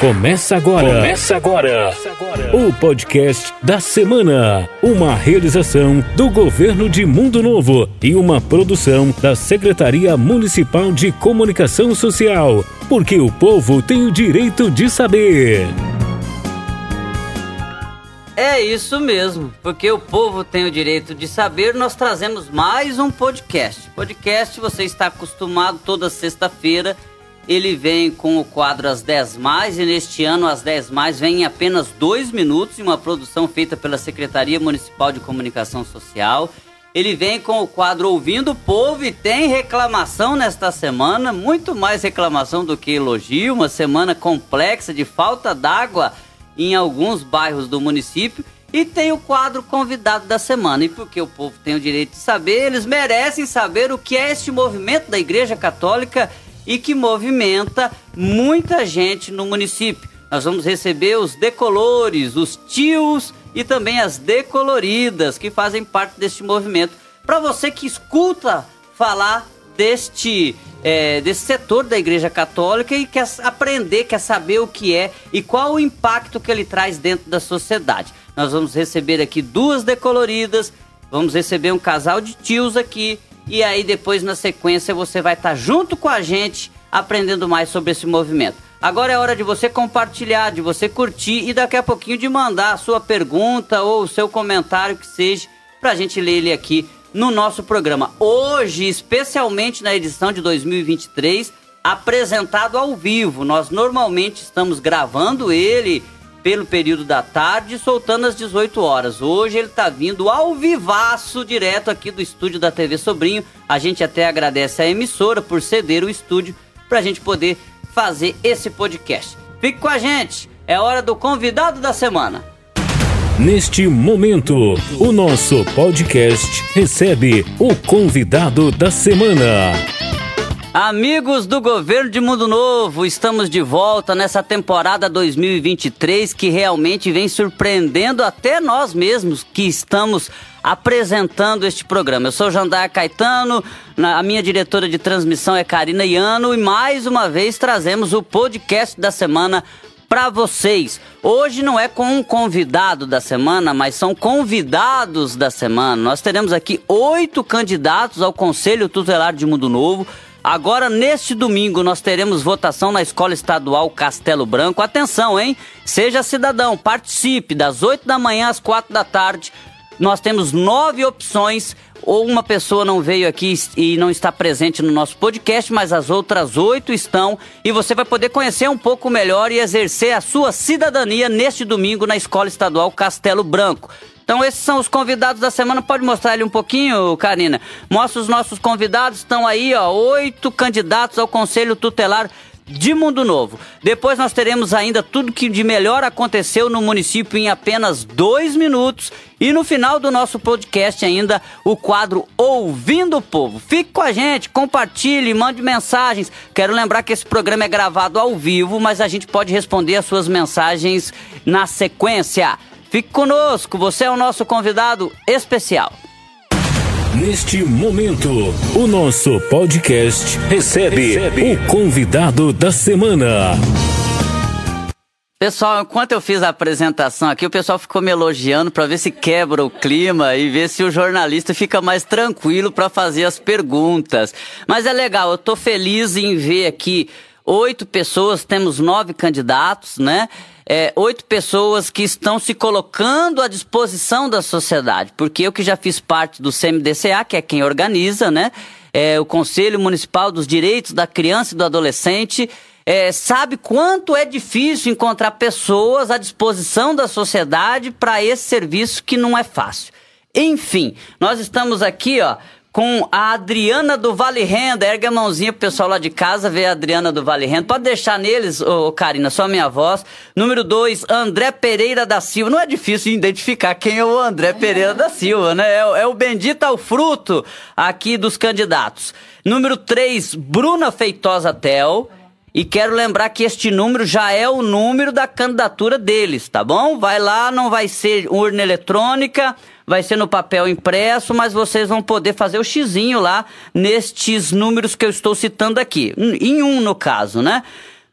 Começa agora. Começa agora. O podcast da semana. Uma realização do governo de Mundo Novo e uma produção da Secretaria Municipal de Comunicação Social. Porque o povo tem o direito de saber. É isso mesmo, porque o povo tem o direito de saber, nós trazemos mais um podcast. Podcast você está acostumado toda sexta-feira ele vem com o quadro As 10 Mais e neste ano As 10 Mais vem em apenas dois minutos em uma produção feita pela Secretaria Municipal de Comunicação Social. Ele vem com o quadro Ouvindo o Povo e tem reclamação nesta semana, muito mais reclamação do que elogio, uma semana complexa de falta d'água em alguns bairros do município. E tem o quadro convidado da semana. E porque o povo tem o direito de saber, eles merecem saber o que é este movimento da Igreja Católica e que movimenta muita gente no município. Nós vamos receber os decolores, os tios e também as decoloridas que fazem parte deste movimento. Para você que escuta falar deste é, desse setor da Igreja Católica e quer aprender, quer saber o que é e qual o impacto que ele traz dentro da sociedade. Nós vamos receber aqui duas decoloridas, vamos receber um casal de tios aqui e aí depois na sequência você vai estar tá junto com a gente aprendendo mais sobre esse movimento. Agora é hora de você compartilhar, de você curtir e daqui a pouquinho de mandar a sua pergunta ou o seu comentário que seja para a gente ler ele aqui no nosso programa. Hoje, especialmente na edição de 2023, apresentado ao vivo. Nós normalmente estamos gravando ele pelo período da tarde, soltando às 18 horas. Hoje ele está vindo ao vivaço, direto aqui do estúdio da TV Sobrinho. A gente até agradece a emissora por ceder o estúdio para a gente poder fazer esse podcast. Fique com a gente, é hora do convidado da semana. Neste momento, o nosso podcast recebe o convidado da semana. Amigos do governo de Mundo Novo, estamos de volta nessa temporada 2023 que realmente vem surpreendendo até nós mesmos que estamos apresentando este programa. Eu sou Jandar Caetano, a minha diretora de transmissão é Karina Iano e mais uma vez trazemos o podcast da semana para vocês. Hoje não é com um convidado da semana, mas são convidados da semana. Nós teremos aqui oito candidatos ao Conselho Tutelar de Mundo Novo Agora, neste domingo, nós teremos votação na Escola Estadual Castelo Branco. Atenção, hein? Seja cidadão, participe das 8 da manhã às 4 da tarde. Nós temos nove opções. Ou uma pessoa não veio aqui e não está presente no nosso podcast, mas as outras oito estão. E você vai poder conhecer um pouco melhor e exercer a sua cidadania neste domingo na Escola Estadual Castelo Branco. Então esses são os convidados da semana. Pode mostrar ele um pouquinho, Karina? Mostra os nossos convidados. Estão aí, ó, oito candidatos ao Conselho Tutelar de Mundo Novo. Depois nós teremos ainda tudo que de melhor aconteceu no município em apenas dois minutos. E no final do nosso podcast ainda o quadro Ouvindo o Povo. Fique com a gente, compartilhe, mande mensagens. Quero lembrar que esse programa é gravado ao vivo, mas a gente pode responder as suas mensagens na sequência. Fique conosco, você é o nosso convidado especial. Neste momento, o nosso podcast recebe, recebe, o convidado da semana. Pessoal, enquanto eu fiz a apresentação aqui, o pessoal ficou me elogiando para ver se quebra o clima e ver se o jornalista fica mais tranquilo para fazer as perguntas. Mas é legal, eu tô feliz em ver aqui oito pessoas, temos nove candidatos, né? É, oito pessoas que estão se colocando à disposição da sociedade, porque eu que já fiz parte do CMDCA, que é quem organiza, né? É, o Conselho Municipal dos Direitos da Criança e do Adolescente, é, sabe quanto é difícil encontrar pessoas à disposição da sociedade para esse serviço que não é fácil. Enfim, nós estamos aqui, ó, com a Adriana do Vale Renda. Ergue a mãozinha pro pessoal lá de casa ver a Adriana do Vale Renda. Pode deixar neles, ô, Karina, só a minha voz. Número 2, André Pereira da Silva. Não é difícil identificar quem é o André Pereira da Silva, né? É, é o bendito ao fruto aqui dos candidatos. Número 3, Bruna Feitosa Tel. E quero lembrar que este número já é o número da candidatura deles, tá bom? Vai lá, não vai ser urna eletrônica, vai ser no papel impresso, mas vocês vão poder fazer o xizinho lá nestes números que eu estou citando aqui. Em um, no caso, né?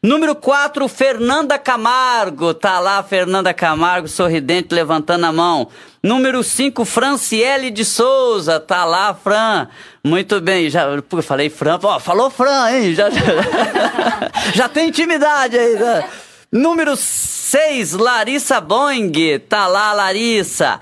Número 4, Fernanda Camargo. Tá lá, Fernanda Camargo, sorridente, levantando a mão. Número 5, Franciele de Souza. Tá lá, Fran. Muito bem. Já, eu falei Fran. Ó, falou Fran, hein? Já, já, já tem intimidade aí. Né? Número 6, Larissa Boing. Tá lá, Larissa.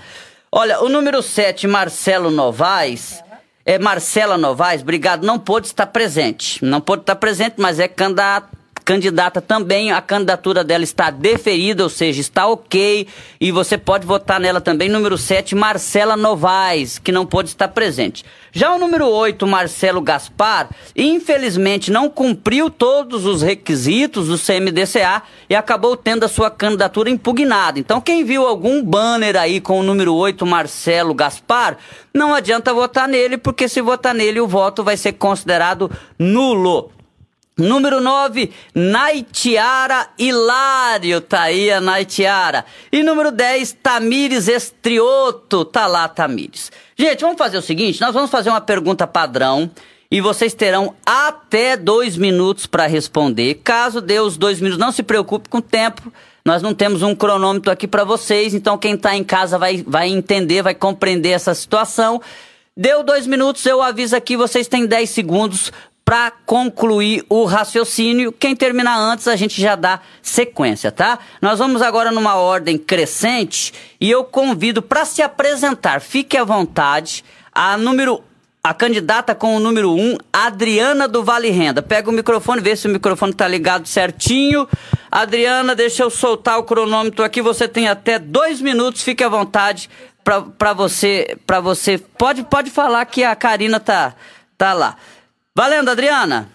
Olha, o número 7, Marcelo Novaes. É, Marcela Novaes, obrigado, não pôde estar presente. Não pôde estar presente, mas é candidato candidata também, a candidatura dela está deferida, ou seja, está ok, e você pode votar nela também. Número 7, Marcela Novaes, que não pôde estar presente. Já o número 8, Marcelo Gaspar, infelizmente não cumpriu todos os requisitos do CMDCA e acabou tendo a sua candidatura impugnada. Então, quem viu algum banner aí com o número 8, Marcelo Gaspar, não adianta votar nele, porque se votar nele, o voto vai ser considerado nulo. Número 9, Naitiara Hilário, tá aí a Naitiara. E número 10, Tamires Estrioto, tá lá Tamires. Gente, vamos fazer o seguinte, nós vamos fazer uma pergunta padrão e vocês terão até dois minutos para responder. Caso dê os dois minutos, não se preocupe com o tempo, nós não temos um cronômetro aqui para vocês, então quem está em casa vai, vai entender, vai compreender essa situação. Deu dois minutos, eu aviso aqui, vocês têm 10 segundos para concluir o raciocínio. Quem terminar antes, a gente já dá sequência, tá? Nós vamos agora numa ordem crescente e eu convido para se apresentar, fique à vontade, a número a candidata com o número 1, um, Adriana do Vale Renda. Pega o microfone, vê se o microfone tá ligado certinho. Adriana, deixa eu soltar o cronômetro aqui. Você tem até dois minutos, fique à vontade para você. para você. Pode, pode falar que a Karina tá, tá lá. Valendo, Adriana!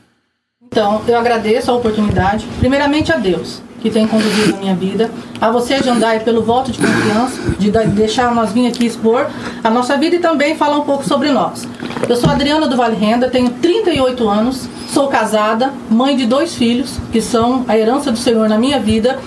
Então, eu agradeço a oportunidade, primeiramente a Deus, que tem conduzido a minha vida, a você, Jandai, pelo voto de confiança, de deixar nós vir aqui expor a nossa vida e também falar um pouco sobre nós. Eu sou Adriana do Vale Renda, tenho 38 anos, sou casada, mãe de dois filhos, que são a herança do Senhor na minha vida,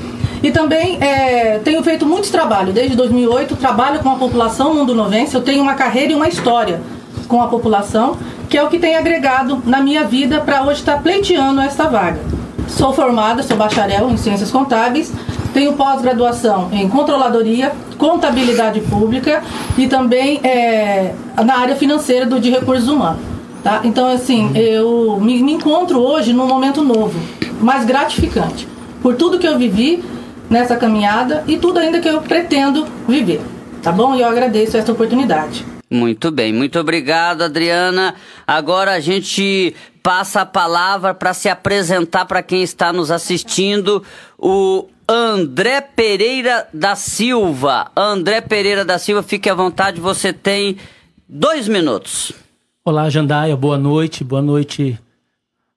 e também é, tenho feito muitos trabalhos. Desde 2008, trabalho com a população mundo novense. Eu tenho uma carreira e uma história com a população que é o que tem agregado na minha vida para hoje estar tá pleiteando esta vaga. Sou formada, sou bacharel em Ciências Contábeis, tenho pós-graduação em Controladoria, Contabilidade Pública e também é, na área financeira do, de recursos humanos. Tá? Então, assim, eu me, me encontro hoje num momento novo, mais gratificante, por tudo que eu vivi nessa caminhada e tudo ainda que eu pretendo viver. Tá bom? E eu agradeço essa oportunidade. Muito bem, muito obrigado, Adriana. Agora a gente passa a palavra para se apresentar para quem está nos assistindo, o André Pereira da Silva. André Pereira da Silva, fique à vontade, você tem dois minutos. Olá, Jandaia, boa noite, boa noite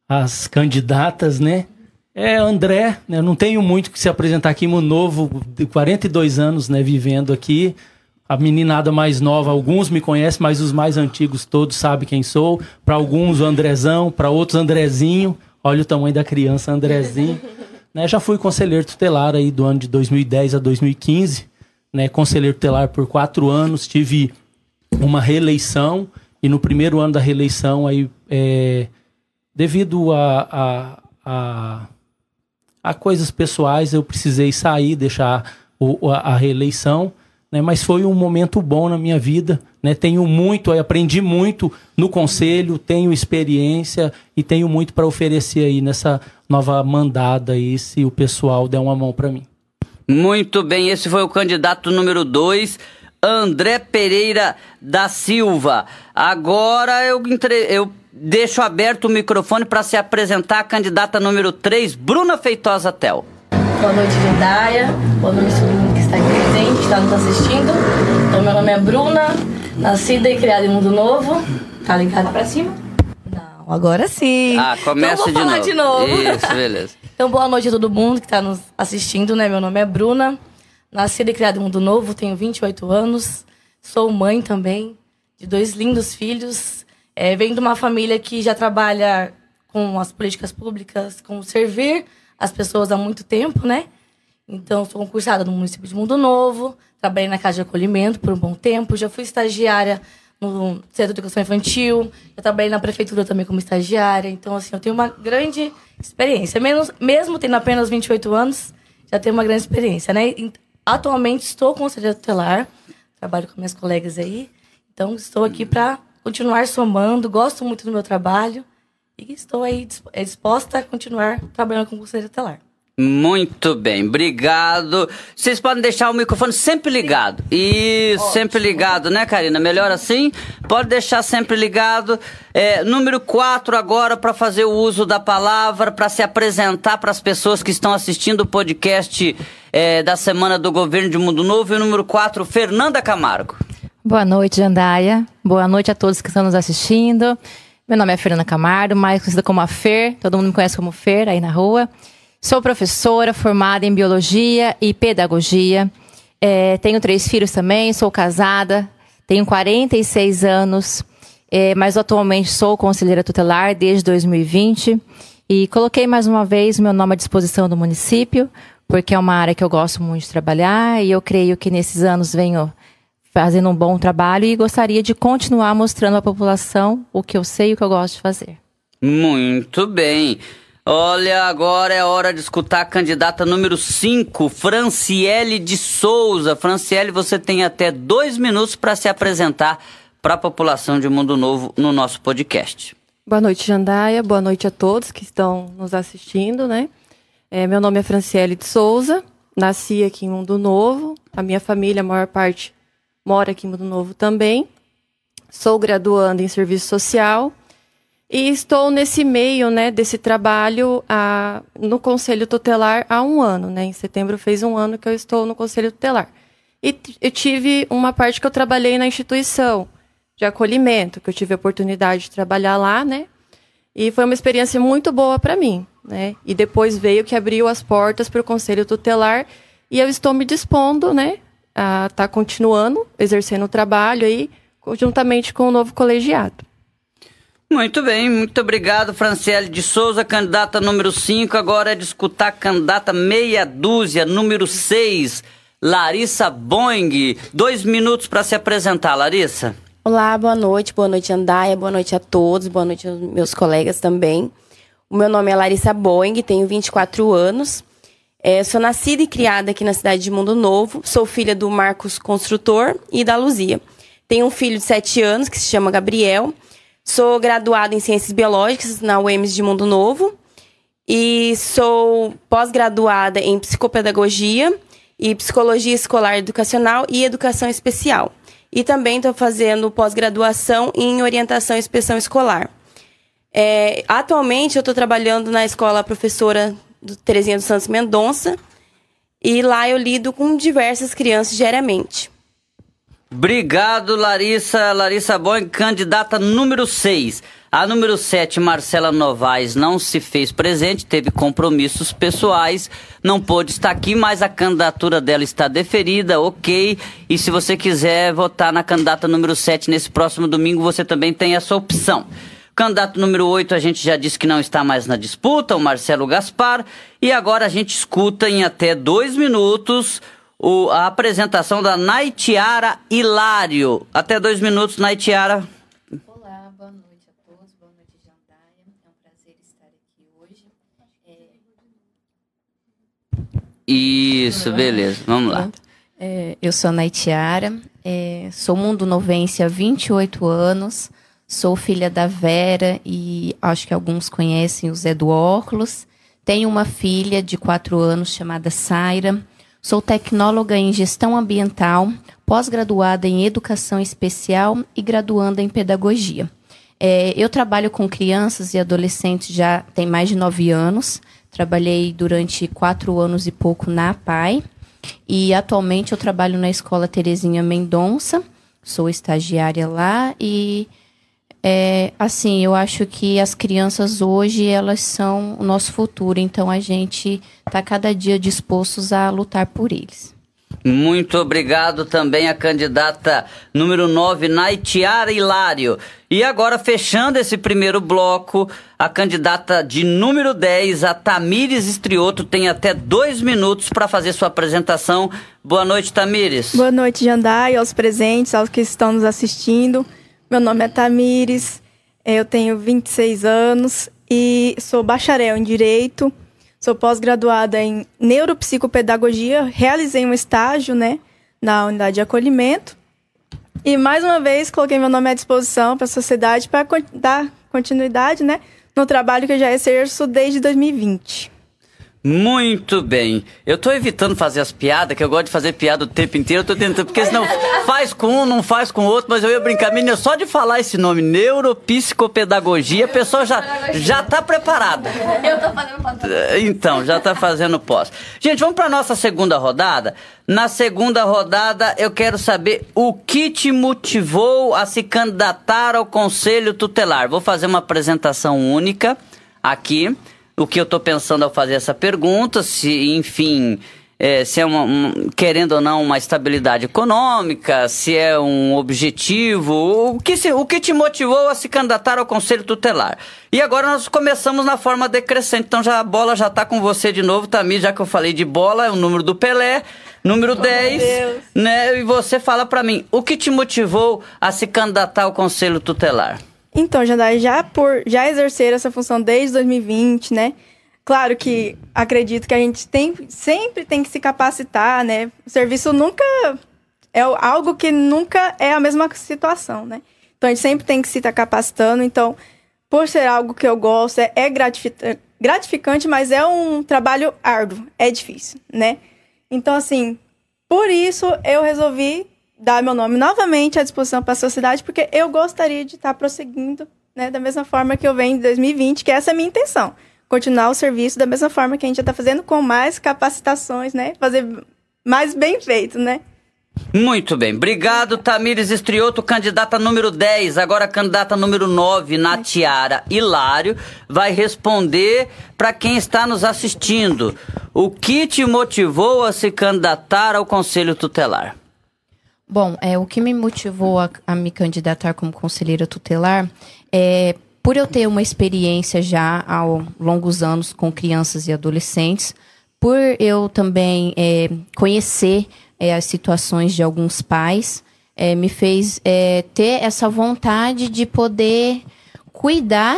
às candidatas, né? É, André, né, não tenho muito que se apresentar aqui, um novo, de 42 anos, né, vivendo aqui a meninada mais nova, alguns me conhecem, mas os mais antigos todos sabem quem sou. Para alguns, o Andrezão, para outros, Andrezinho. Olha o tamanho da criança, Andrezinho. né, já fui conselheiro tutelar aí do ano de 2010 a 2015. Né, conselheiro tutelar por quatro anos. Tive uma reeleição. E no primeiro ano da reeleição, aí, é, devido a, a, a, a, coisas pessoais, eu precisei sair, deixar o, a, a reeleição né? Mas foi um momento bom na minha vida, né? Tenho muito, aprendi muito no conselho, tenho experiência e tenho muito para oferecer aí nessa nova mandada aí, se o pessoal der uma mão para mim. Muito bem, esse foi o candidato número 2, André Pereira da Silva. Agora eu, entre... eu deixo aberto o microfone para se apresentar a candidata número 3, Bruna Feitosa Tel. Boa noite, Lindaia. Boa noite, presente, que está nos assistindo. Então, meu nome é Bruna, nascida e criada em Mundo Novo. Tá ligado pra cima? Não, agora sim. Ah, começa então, vou de, novo. de novo. Isso, beleza. então, boa noite a todo mundo que está nos assistindo, né? Meu nome é Bruna, nascida e criada em Mundo Novo, tenho 28 anos, sou mãe também de dois lindos filhos. É, venho de uma família que já trabalha com as políticas públicas, com servir as pessoas há muito tempo, né? Então, sou concursada no município de Mundo Novo, trabalhei na Casa de Acolhimento por um bom tempo, já fui estagiária no Centro de Educação Infantil, já trabalhei na prefeitura também como estagiária. Então, assim, eu tenho uma grande experiência. Menos, mesmo tendo apenas 28 anos, já tenho uma grande experiência, né? Atualmente estou conselheira tutelar, trabalho com minhas colegas aí. Então, estou aqui para continuar somando, gosto muito do meu trabalho e estou aí disposta a continuar trabalhando com conselheira tutelar. Muito bem, obrigado. Vocês podem deixar o microfone sempre ligado. Isso, Ótimo. sempre ligado, né, Karina? Melhor assim? Pode deixar sempre ligado. É, número 4 agora para fazer o uso da palavra, para se apresentar para as pessoas que estão assistindo o podcast é, da Semana do Governo de Mundo Novo. E o número 4, Fernanda Camargo. Boa noite, Jandaia. Boa noite a todos que estão nos assistindo. Meu nome é Fernanda Camargo, mais conhecida como a Fer. Todo mundo me conhece como Fer aí na rua. Sou professora formada em biologia e pedagogia. É, tenho três filhos também, sou casada, tenho 46 anos, é, mas atualmente sou conselheira tutelar desde 2020 e coloquei mais uma vez meu nome à disposição do município, porque é uma área que eu gosto muito de trabalhar e eu creio que nesses anos venho fazendo um bom trabalho e gostaria de continuar mostrando à população o que eu sei e o que eu gosto de fazer. Muito bem. Olha, agora é hora de escutar a candidata número 5, Franciele de Souza. Franciele, você tem até dois minutos para se apresentar para a população de Mundo Novo no nosso podcast. Boa noite, Jandaia. Boa noite a todos que estão nos assistindo, né? É, meu nome é Franciele de Souza. Nasci aqui em Mundo Novo. A minha família, a maior parte, mora aqui em Mundo Novo também. Sou graduanda em Serviço Social e estou nesse meio, né, desse trabalho a, no Conselho Tutelar há um ano, né? Em setembro fez um ano que eu estou no Conselho Tutelar. E eu tive uma parte que eu trabalhei na instituição de acolhimento, que eu tive a oportunidade de trabalhar lá, né? E foi uma experiência muito boa para mim, né? E depois veio que abriu as portas para o Conselho Tutelar e eu estou me dispondo, né, a estar tá continuando exercendo o trabalho aí, juntamente com o novo colegiado. Muito bem, muito obrigado, Franciele de Souza, candidata número 5. Agora é discutir a candidata meia dúzia, número 6, Larissa Boing. Dois minutos para se apresentar, Larissa. Olá, boa noite, boa noite, Andaia, boa noite a todos, boa noite aos meus colegas também. O meu nome é Larissa Boing, tenho 24 anos. É, sou nascida e criada aqui na cidade de Mundo Novo. Sou filha do Marcos Construtor e da Luzia. Tenho um filho de 7 anos que se chama Gabriel Sou graduada em Ciências Biológicas na UEMS de Mundo Novo e sou pós-graduada em Psicopedagogia e Psicologia Escolar Educacional e Educação Especial. E também estou fazendo pós-graduação em Orientação e Inspeção Escolar. É, atualmente eu estou trabalhando na escola professora do Terezinha dos Santos Mendonça e lá eu lido com diversas crianças diariamente. Obrigado, Larissa. Larissa Boing, candidata número 6. A número 7, Marcela Novaes, não se fez presente, teve compromissos pessoais, não pôde estar aqui, mas a candidatura dela está deferida, ok. E se você quiser votar na candidata número 7 nesse próximo domingo, você também tem essa opção. Candidato número 8, a gente já disse que não está mais na disputa, o Marcelo Gaspar. E agora a gente escuta em até dois minutos o, a apresentação da Naitiara Hilário. Até dois minutos, Naitiara. Olá, boa noite a todos, boa noite, Jandaia. É um prazer estar aqui hoje. É... Isso, beleza, vamos lá. É, eu sou a Naitiara, é, sou mundo novense há 28 anos, sou filha da Vera e acho que alguns conhecem o Zé do Óculos. Tenho uma filha de 4 anos chamada Saira Sou tecnóloga em gestão ambiental, pós-graduada em educação especial e graduanda em pedagogia. É, eu trabalho com crianças e adolescentes já tem mais de nove anos. Trabalhei durante quatro anos e pouco na PAI. E atualmente eu trabalho na Escola Terezinha Mendonça. Sou estagiária lá e é, assim, eu acho que as crianças hoje, elas são o nosso futuro, então a gente está cada dia dispostos a lutar por eles. Muito obrigado também a candidata número 9, Naitiara Hilário. E agora, fechando esse primeiro bloco, a candidata de número 10, a Tamires Estrioto, tem até dois minutos para fazer sua apresentação. Boa noite, Tamires. Boa noite, Jandai, aos presentes, aos que estão nos assistindo. Meu nome é Tamires, eu tenho 26 anos e sou bacharel em Direito, sou pós-graduada em Neuropsicopedagogia, realizei um estágio né, na unidade de acolhimento e mais uma vez coloquei meu nome à disposição para a sociedade para dar continuidade né, no trabalho que eu já exerço desde 2020. Muito bem. Eu tô evitando fazer as piadas, que eu gosto de fazer piada o tempo inteiro. Eu tô tentando, porque senão faz com um, não faz com o outro, mas eu ia brincar. Menina, só de falar esse nome, neuropsicopedagogia, a pessoa já, já tá preparada. Eu tô fazendo pós. Então, já tá fazendo pós. Gente, vamos pra nossa segunda rodada. Na segunda rodada, eu quero saber o que te motivou a se candidatar ao Conselho Tutelar. Vou fazer uma apresentação única aqui o que eu estou pensando ao fazer essa pergunta, se, enfim, é, se é uma, um, querendo ou não uma estabilidade econômica, se é um objetivo, o que, se, o que te motivou a se candidatar ao Conselho Tutelar. E agora nós começamos na forma decrescente, então já a bola já está com você de novo, Tamir, já que eu falei de bola, é o número do Pelé, número oh, 10, né? E você fala para mim, o que te motivou a se candidatar ao Conselho Tutelar? Então, Jandai, já por já exercer essa função desde 2020, né? Claro que acredito que a gente tem, sempre tem que se capacitar, né? O serviço nunca é algo que nunca é a mesma situação, né? Então a gente sempre tem que se estar capacitando. Então, por ser algo que eu gosto, é, é gratificante, mas é um trabalho árduo, é difícil, né? Então, assim, por isso eu resolvi dar meu nome novamente à disposição para a sociedade, porque eu gostaria de estar prosseguindo né, da mesma forma que eu venho em 2020, que essa é a minha intenção. Continuar o serviço da mesma forma que a gente já está fazendo, com mais capacitações, né? Fazer mais bem feito, né? Muito bem. Obrigado, Tamires Estrioto, candidata número 10. Agora, candidata número 9, Natiara Hilário, vai responder para quem está nos assistindo. O que te motivou a se candidatar ao Conselho Tutelar? Bom, é, o que me motivou a, a me candidatar como conselheira tutelar é por eu ter uma experiência já há longos anos com crianças e adolescentes, por eu também é, conhecer é, as situações de alguns pais, é, me fez é, ter essa vontade de poder cuidar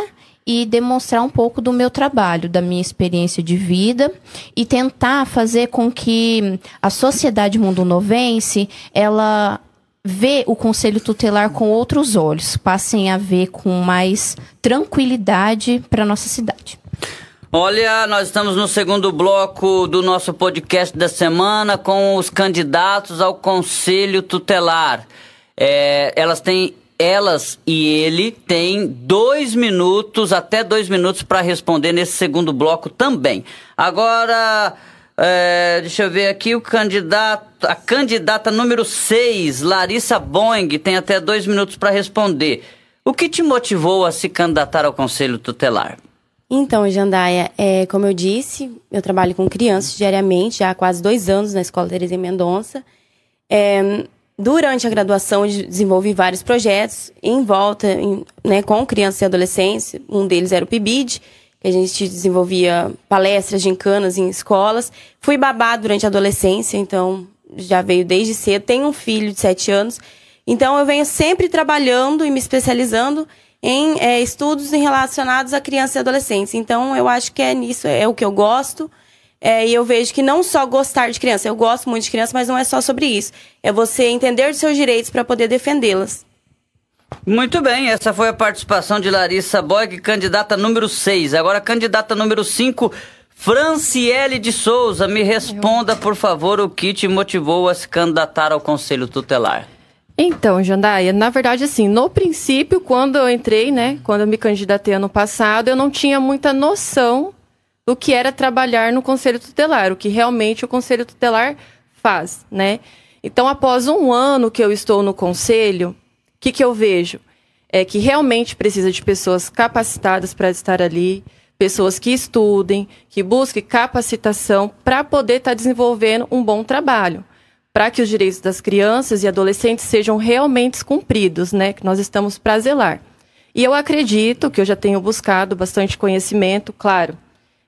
e demonstrar um pouco do meu trabalho, da minha experiência de vida e tentar fazer com que a sociedade mundo novense ela vê o conselho tutelar com outros olhos, passem a ver com mais tranquilidade para nossa cidade. Olha, nós estamos no segundo bloco do nosso podcast da semana com os candidatos ao conselho tutelar. É, elas têm elas e ele têm dois minutos, até dois minutos, para responder nesse segundo bloco também. Agora, é, deixa eu ver aqui o candidato, a candidata número 6, Larissa Boing, tem até dois minutos para responder. O que te motivou a se candidatar ao Conselho Tutelar? Então, Jandaia, é, como eu disse, eu trabalho com crianças diariamente, já há quase dois anos na Escola Teresa Mendonça. É, Durante a graduação, desenvolvi vários projetos em volta, em, né, com crianças e adolescentes. Um deles era o PIBID, que a gente desenvolvia palestras, gincanas em escolas. Fui babá durante a adolescência, então já veio desde cedo. Tenho um filho de sete anos. Então eu venho sempre trabalhando e me especializando em é, estudos relacionados a crianças e adolescentes. Então eu acho que é nisso, é o que eu gosto. É, e eu vejo que não só gostar de criança, eu gosto muito de criança, mas não é só sobre isso. É você entender os seus direitos para poder defendê-las. Muito bem, essa foi a participação de Larissa Boig, candidata número 6. Agora, candidata número 5, Franciele de Souza. Me responda, por favor, o que te motivou a se candidatar ao Conselho Tutelar. Então, Jandaia, na verdade, assim, no princípio, quando eu entrei, né, quando eu me candidatei ano passado, eu não tinha muita noção do que era trabalhar no Conselho Tutelar, o que realmente o Conselho Tutelar faz, né? Então, após um ano que eu estou no Conselho, o que, que eu vejo? É que realmente precisa de pessoas capacitadas para estar ali, pessoas que estudem, que busquem capacitação para poder estar tá desenvolvendo um bom trabalho, para que os direitos das crianças e adolescentes sejam realmente cumpridos, né? Que nós estamos para zelar. E eu acredito que eu já tenho buscado bastante conhecimento, claro,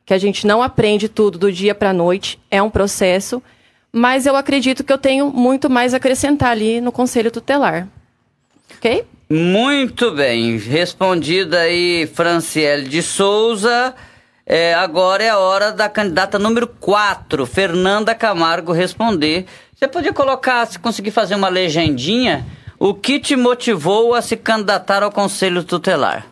que a gente não aprende tudo do dia para a noite, é um processo, mas eu acredito que eu tenho muito mais a acrescentar ali no conselho tutelar. Ok? Muito bem, respondida aí Franciele de Souza. É, agora é a hora da candidata número 4, Fernanda Camargo, responder. Você podia colocar, se conseguir fazer uma legendinha, o que te motivou a se candidatar ao Conselho Tutelar?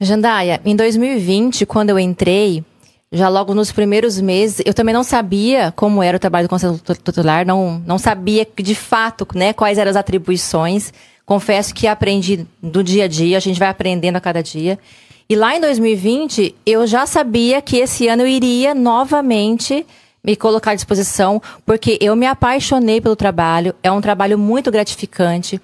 Jandaia, em 2020, quando eu entrei, já logo nos primeiros meses, eu também não sabia como era o trabalho do Conselho Tutelar, não, não sabia de fato né, quais eram as atribuições. Confesso que aprendi do dia a dia, a gente vai aprendendo a cada dia. E lá em 2020, eu já sabia que esse ano eu iria novamente me colocar à disposição, porque eu me apaixonei pelo trabalho, é um trabalho muito gratificante.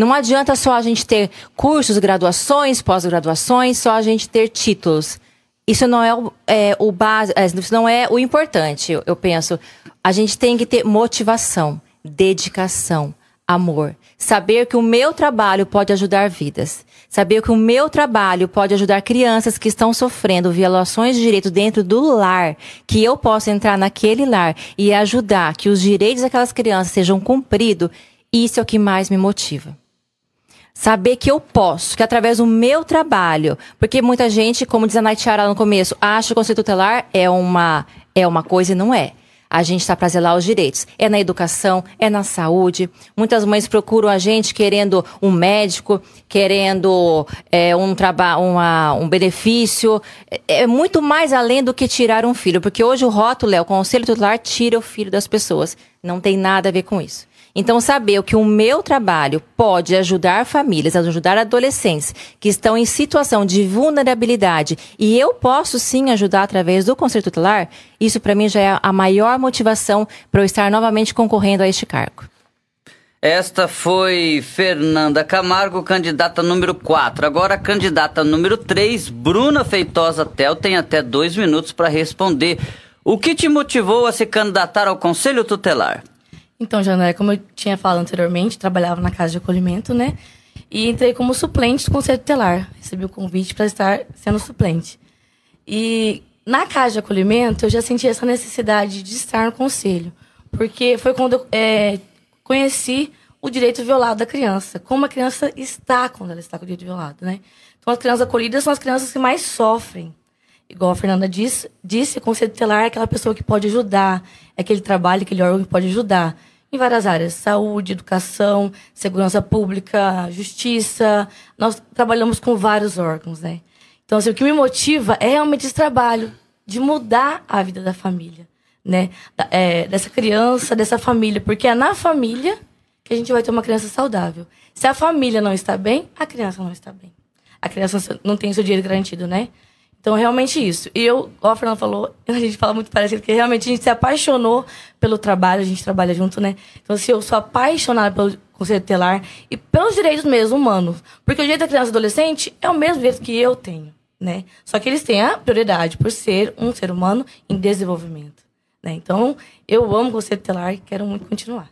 Não adianta só a gente ter cursos, graduações, pós-graduações, só a gente ter títulos. Isso não é o, é, o base, é, isso não é o importante, eu, penso. A gente tem que ter motivação, dedicação, amor. Saber que o meu trabalho pode ajudar vidas. Saber que o meu trabalho pode ajudar crianças que estão sofrendo violações de direitos dentro do lar, que eu possa entrar naquele lar e ajudar que os direitos daquelas crianças sejam cumpridos, isso é o que mais me motiva. Saber que eu posso, que através do meu trabalho, porque muita gente, como diz a Naitiara no começo, acha que o conceito tutelar é uma, é uma coisa e não é. A gente está para zelar os direitos. É na educação, é na saúde. Muitas mães procuram a gente querendo um médico, querendo é, um trabalho, um benefício. É, é, muito mais além do que tirar um filho, porque hoje o rótulo é o conselho tutelar tira o filho das pessoas. Não tem nada a ver com isso. Então, saber que o meu trabalho pode ajudar famílias, ajudar adolescentes que estão em situação de vulnerabilidade e eu posso sim ajudar através do Conselho Tutelar, isso para mim já é a maior motivação para eu estar novamente concorrendo a este cargo. Esta foi Fernanda Camargo, candidata número 4. Agora, a candidata número 3, Bruna Feitosa Tel, tem até dois minutos para responder. O que te motivou a se candidatar ao Conselho Tutelar? Então, Janaé, como eu tinha falado anteriormente, trabalhava na casa de acolhimento, né? E entrei como suplente do Conselho Tutelar. Recebi o convite para estar sendo suplente. E na casa de acolhimento, eu já senti essa necessidade de estar no conselho. Porque foi quando eu é, conheci o direito violado da criança. Como a criança está quando ela está com o direito violado, né? Então, as crianças acolhidas são as crianças que mais sofrem. Igual a Fernanda disse, disse o Conselho Tutelar é aquela pessoa que pode ajudar. É aquele trabalho, aquele órgão que pode ajudar em várias áreas: saúde, educação, segurança pública, justiça. Nós trabalhamos com vários órgãos, né? Então, assim, o que me motiva é realmente esse trabalho de mudar a vida da família, né? É, dessa criança, dessa família, porque é na família que a gente vai ter uma criança saudável. Se a família não está bem, a criança não está bem. A criança não tem seu direito garantido, né? Então, realmente isso. E eu, como a Fernanda falou, a gente fala muito parecido, porque realmente a gente se apaixonou pelo trabalho, a gente trabalha junto, né? Então, assim, eu sou apaixonada pelo conselho tutelar e pelos direitos mesmo humanos. Porque o direito da criança e adolescente é o mesmo direito que eu tenho, né? Só que eles têm a prioridade por ser um ser humano em desenvolvimento. Né? Então, eu amo o conselho tutelar e quero muito continuar.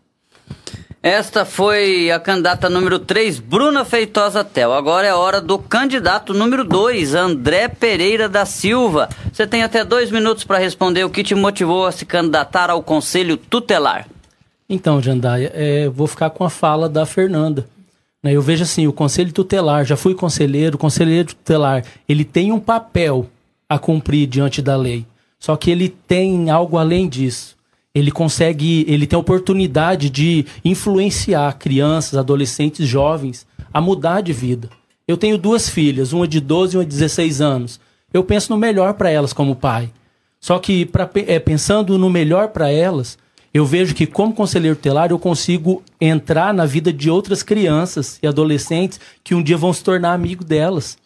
Esta foi a candidata número 3, Bruna Feitosa Tel. Agora é hora do candidato número 2, André Pereira da Silva. Você tem até dois minutos para responder o que te motivou a se candidatar ao Conselho Tutelar. Então, Jandaia, é, vou ficar com a fala da Fernanda. Né, eu vejo assim, o Conselho Tutelar, já fui conselheiro, o Conselheiro Tutelar, ele tem um papel a cumprir diante da lei. Só que ele tem algo além disso ele consegue, ele tem a oportunidade de influenciar crianças, adolescentes, jovens a mudar de vida. Eu tenho duas filhas, uma de 12 e uma de 16 anos. Eu penso no melhor para elas como pai. Só que pra, é, pensando no melhor para elas, eu vejo que como conselheiro tutelar eu consigo entrar na vida de outras crianças e adolescentes que um dia vão se tornar amigo delas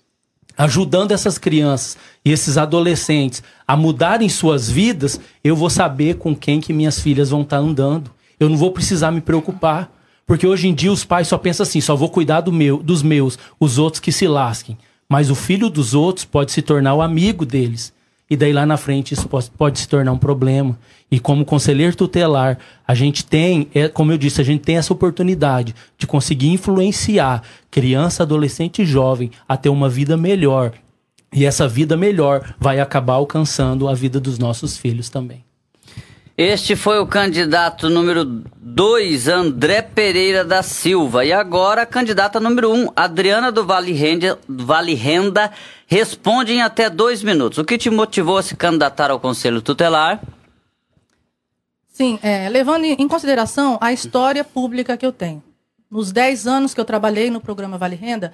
ajudando essas crianças e esses adolescentes a mudarem suas vidas, eu vou saber com quem que minhas filhas vão estar tá andando. Eu não vou precisar me preocupar. Porque hoje em dia os pais só pensam assim, só vou cuidar do meu, dos meus, os outros que se lasquem. Mas o filho dos outros pode se tornar o amigo deles. E daí lá na frente isso pode, pode se tornar um problema. E como conselheiro tutelar, a gente tem, é, como eu disse, a gente tem essa oportunidade de conseguir influenciar criança, adolescente e jovem a ter uma vida melhor. E essa vida melhor vai acabar alcançando a vida dos nossos filhos também. Este foi o candidato número 2, André Pereira da Silva. E agora a candidata número 1, um, Adriana do Vale Renda, vale Renda, responde em até dois minutos. O que te motivou a se candidatar ao Conselho Tutelar? Sim, é, levando em consideração a história pública que eu tenho. Nos 10 anos que eu trabalhei no programa Vale Renda,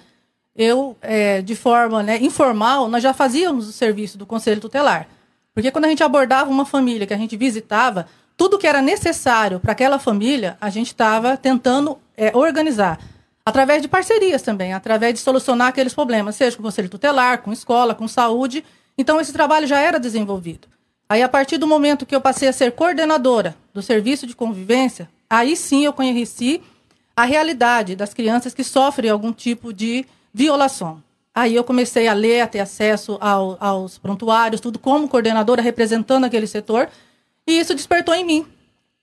eu, é, de forma né, informal, nós já fazíamos o serviço do Conselho Tutelar. Porque quando a gente abordava uma família que a gente visitava, tudo que era necessário para aquela família, a gente estava tentando é, organizar. Através de parcerias também, através de solucionar aqueles problemas, seja com o Conselho Tutelar, com escola, com saúde. Então, esse trabalho já era desenvolvido. Aí, a partir do momento que eu passei a ser coordenadora do serviço de convivência, aí sim eu conheci a realidade das crianças que sofrem algum tipo de violação. Aí eu comecei a ler, a ter acesso ao, aos prontuários, tudo como coordenadora representando aquele setor, e isso despertou em mim,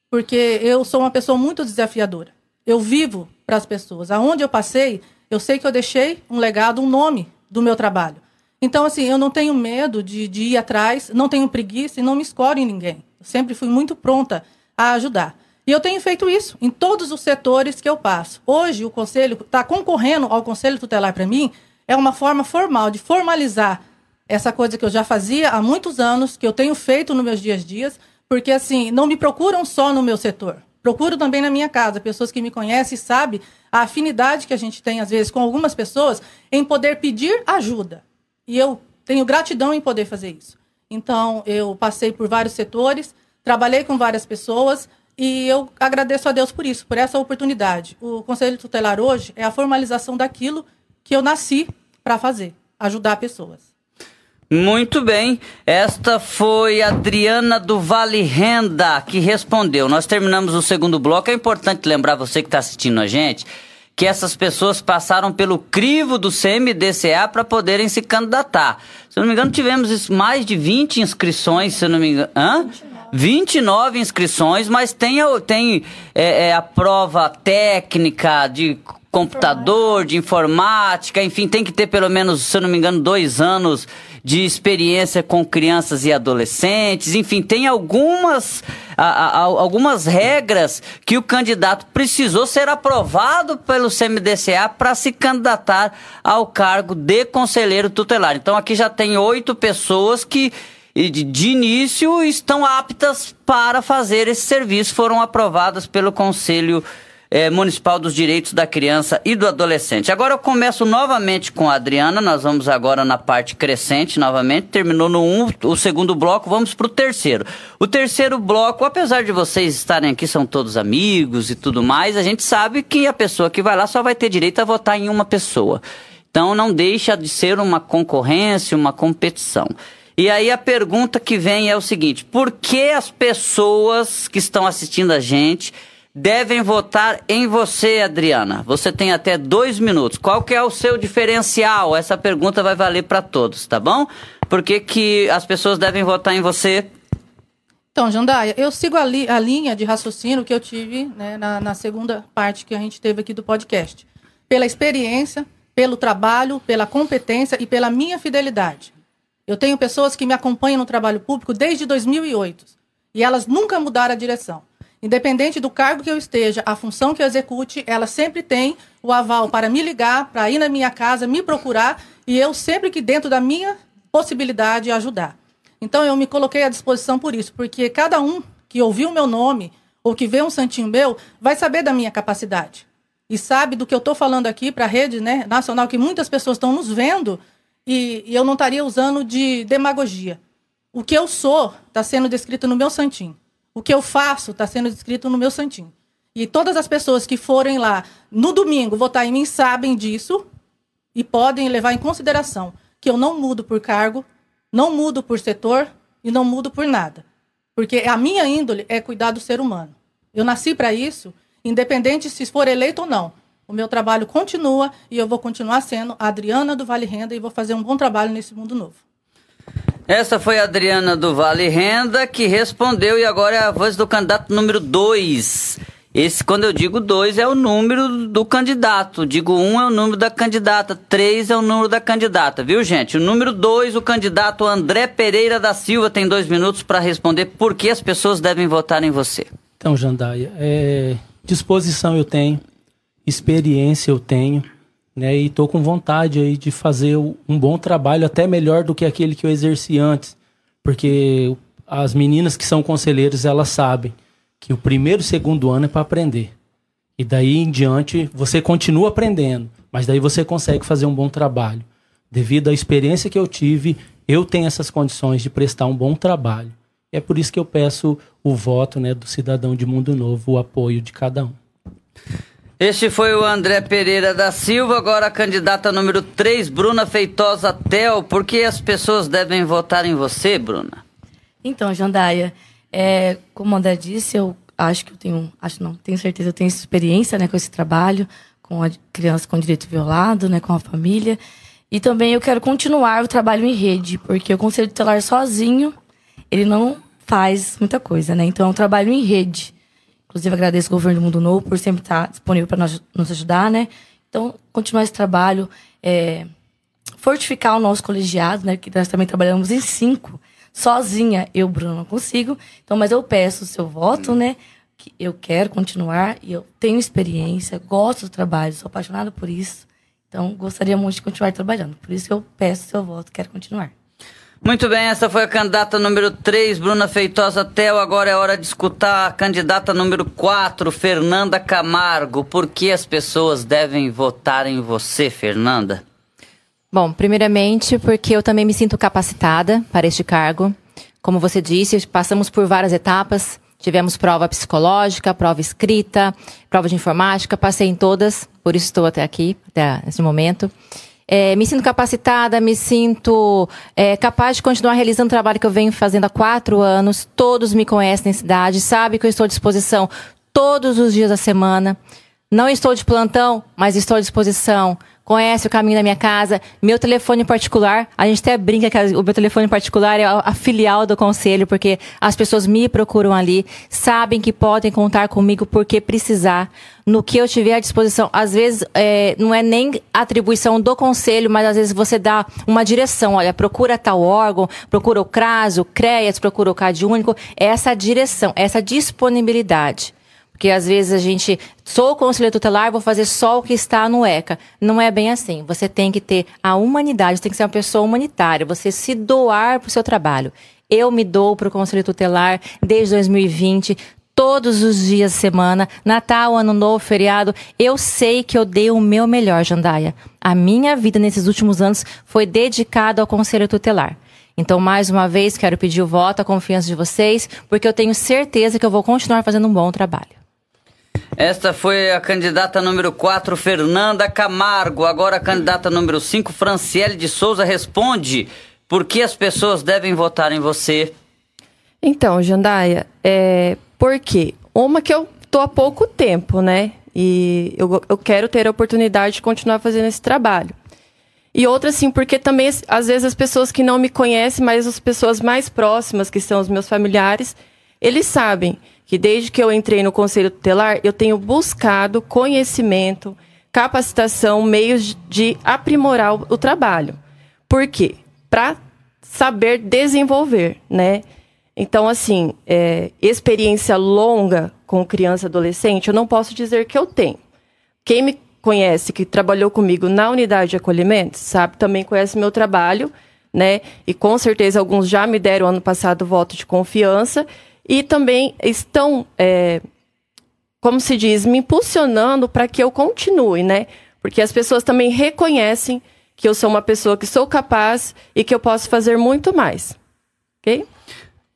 porque eu sou uma pessoa muito desafiadora. Eu vivo para as pessoas. Aonde eu passei, eu sei que eu deixei um legado, um nome do meu trabalho. Então, assim, eu não tenho medo de, de ir atrás, não tenho preguiça e não me escoro em ninguém. Eu sempre fui muito pronta a ajudar. E eu tenho feito isso em todos os setores que eu passo. Hoje, o Conselho está concorrendo ao Conselho Tutelar para mim, é uma forma formal de formalizar essa coisa que eu já fazia há muitos anos, que eu tenho feito nos meus dias dias, porque, assim, não me procuram só no meu setor. Procuro também na minha casa. Pessoas que me conhecem sabem a afinidade que a gente tem, às vezes, com algumas pessoas em poder pedir ajuda. E eu tenho gratidão em poder fazer isso. Então, eu passei por vários setores, trabalhei com várias pessoas e eu agradeço a Deus por isso, por essa oportunidade. O Conselho Tutelar hoje é a formalização daquilo que eu nasci para fazer, ajudar pessoas. Muito bem, esta foi Adriana do Vale Renda que respondeu. Nós terminamos o segundo bloco. É importante lembrar você que está assistindo a gente que essas pessoas passaram pelo crivo do CMDCA para poderem se candidatar. Se eu não me engano, tivemos mais de 20 inscrições, se eu não me engano. Hã? 29 inscrições, mas tem, tem é, é, a prova técnica de computador, de informática, enfim, tem que ter pelo menos, se eu não me engano, dois anos de experiência com crianças e adolescentes, enfim, tem algumas, a, a, algumas regras que o candidato precisou ser aprovado pelo CMDCA para se candidatar ao cargo de conselheiro tutelar. Então aqui já tem oito pessoas que de início estão aptas para fazer esse serviço, foram aprovadas pelo Conselho é, Municipal dos Direitos da Criança e do Adolescente. Agora eu começo novamente com a Adriana, nós vamos agora na parte crescente novamente, terminou no um, o segundo bloco, vamos para o terceiro. O terceiro bloco, apesar de vocês estarem aqui, são todos amigos e tudo mais, a gente sabe que a pessoa que vai lá só vai ter direito a votar em uma pessoa. Então não deixa de ser uma concorrência, uma competição. E aí a pergunta que vem é o seguinte: por que as pessoas que estão assistindo a gente devem votar em você, Adriana. Você tem até dois minutos. Qual que é o seu diferencial? Essa pergunta vai valer para todos, tá bom? Por que, que as pessoas devem votar em você? Então, Jandaia, eu sigo a, li, a linha de raciocínio que eu tive né, na, na segunda parte que a gente teve aqui do podcast. Pela experiência, pelo trabalho, pela competência e pela minha fidelidade. Eu tenho pessoas que me acompanham no trabalho público desde 2008 e elas nunca mudaram a direção. Independente do cargo que eu esteja, a função que eu execute, ela sempre tem o aval para me ligar, para ir na minha casa, me procurar e eu sempre que dentro da minha possibilidade ajudar. Então eu me coloquei à disposição por isso, porque cada um que ouviu o meu nome ou que vê um santinho meu vai saber da minha capacidade e sabe do que eu estou falando aqui para a rede né, nacional, que muitas pessoas estão nos vendo e, e eu não estaria usando de demagogia. O que eu sou está sendo descrito no meu santinho. O que eu faço está sendo descrito no meu santinho. E todas as pessoas que forem lá no domingo votar em mim sabem disso e podem levar em consideração que eu não mudo por cargo, não mudo por setor e não mudo por nada. Porque a minha índole é cuidar do ser humano. Eu nasci para isso, independente se for eleito ou não. O meu trabalho continua e eu vou continuar sendo a Adriana do Vale Renda e vou fazer um bom trabalho nesse mundo novo. Essa foi a Adriana do Vale Renda que respondeu e agora é a voz do candidato número 2. Esse, quando eu digo dois, é o número do candidato. Digo um é o número da candidata. Três é o número da candidata, viu, gente? O número dois, o candidato André Pereira da Silva tem dois minutos para responder por que as pessoas devem votar em você. Então, Jandaia, é, disposição eu tenho, experiência eu tenho, né? E tô com vontade aí de fazer um bom trabalho, até melhor do que aquele que eu exerci antes. Porque as meninas que são conselheiros, elas sabem que o primeiro e segundo ano é para aprender. E daí em diante você continua aprendendo, mas daí você consegue fazer um bom trabalho. Devido à experiência que eu tive, eu tenho essas condições de prestar um bom trabalho. É por isso que eu peço o voto né, do cidadão de Mundo Novo, o apoio de cada um. Este foi o André Pereira da Silva, agora a candidata número 3, Bruna Feitosa Tel. Por que as pessoas devem votar em você, Bruna? Então, Jandaia, é, como o André disse, eu acho que eu tenho, acho não, tenho certeza, eu tenho experiência né, com esse trabalho, com a criança com direito violado, né, com a família. E também eu quero continuar o trabalho em rede, porque o Conselho Tutelar sozinho, ele não faz muita coisa, né? Então, é um trabalho em rede. Inclusive, agradeço ao Governo do Mundo Novo por sempre estar disponível para nos ajudar, né? Então, continuar esse trabalho, é, fortificar o nosso colegiado, né? Que nós também trabalhamos em cinco sozinha, eu, Bruno, não consigo. Então, mas eu peço o seu voto, né? Que eu quero continuar e eu tenho experiência, gosto do trabalho, sou apaixonada por isso. Então, gostaria muito de continuar trabalhando. Por isso que eu peço o seu voto, quero continuar. Muito bem, essa foi a candidata número 3, Bruna Feitosa Tel. Agora é hora de escutar a candidata número 4, Fernanda Camargo. Por que as pessoas devem votar em você, Fernanda? Bom, primeiramente porque eu também me sinto capacitada para este cargo. Como você disse, passamos por várias etapas. Tivemos prova psicológica, prova escrita, prova de informática, passei em todas, por isso estou até aqui, até esse momento. É, me sinto capacitada, me sinto é, capaz de continuar realizando o trabalho que eu venho fazendo há quatro anos. Todos me conhecem na cidade, sabem que eu estou à disposição todos os dias da semana. Não estou de plantão, mas estou à disposição conhece o caminho da minha casa, meu telefone particular. A gente até brinca que o meu telefone particular é a filial do conselho, porque as pessoas me procuram ali, sabem que podem contar comigo porque precisar, no que eu tiver à disposição. Às vezes é, não é nem atribuição do conselho, mas às vezes você dá uma direção. Olha, procura tal órgão, procura o CRAS, o CREAS, procura o CAD único. Essa direção, essa disponibilidade. Porque às vezes a gente, sou conselheiro tutelar, vou fazer só o que está no ECA. Não é bem assim. Você tem que ter a humanidade, tem que ser uma pessoa humanitária, você se doar para o seu trabalho. Eu me dou para o conselho tutelar desde 2020, todos os dias da semana, Natal, Ano Novo, feriado. Eu sei que eu dei o meu melhor, Jandaia. A minha vida nesses últimos anos foi dedicada ao conselho tutelar. Então, mais uma vez, quero pedir o voto, a confiança de vocês, porque eu tenho certeza que eu vou continuar fazendo um bom trabalho. Esta foi a candidata número 4, Fernanda Camargo. Agora a candidata número 5, Franciele de Souza, responde por que as pessoas devem votar em você. Então, Jandaia, é porque uma que eu tô há pouco tempo, né? E eu, eu quero ter a oportunidade de continuar fazendo esse trabalho. E outra, assim, porque também, às vezes, as pessoas que não me conhecem, mas as pessoas mais próximas, que são os meus familiares, eles sabem que desde que eu entrei no Conselho Tutelar, eu tenho buscado conhecimento, capacitação, meios de aprimorar o, o trabalho. Por quê? Para saber desenvolver, né? Então, assim, é, experiência longa com criança e adolescente, eu não posso dizer que eu tenho. Quem me conhece, que trabalhou comigo na unidade de acolhimento, sabe, também conhece meu trabalho, né? E com certeza alguns já me deram ano passado voto de confiança e também estão, é, como se diz, me impulsionando para que eu continue, né? Porque as pessoas também reconhecem que eu sou uma pessoa que sou capaz e que eu posso fazer muito mais. Ok?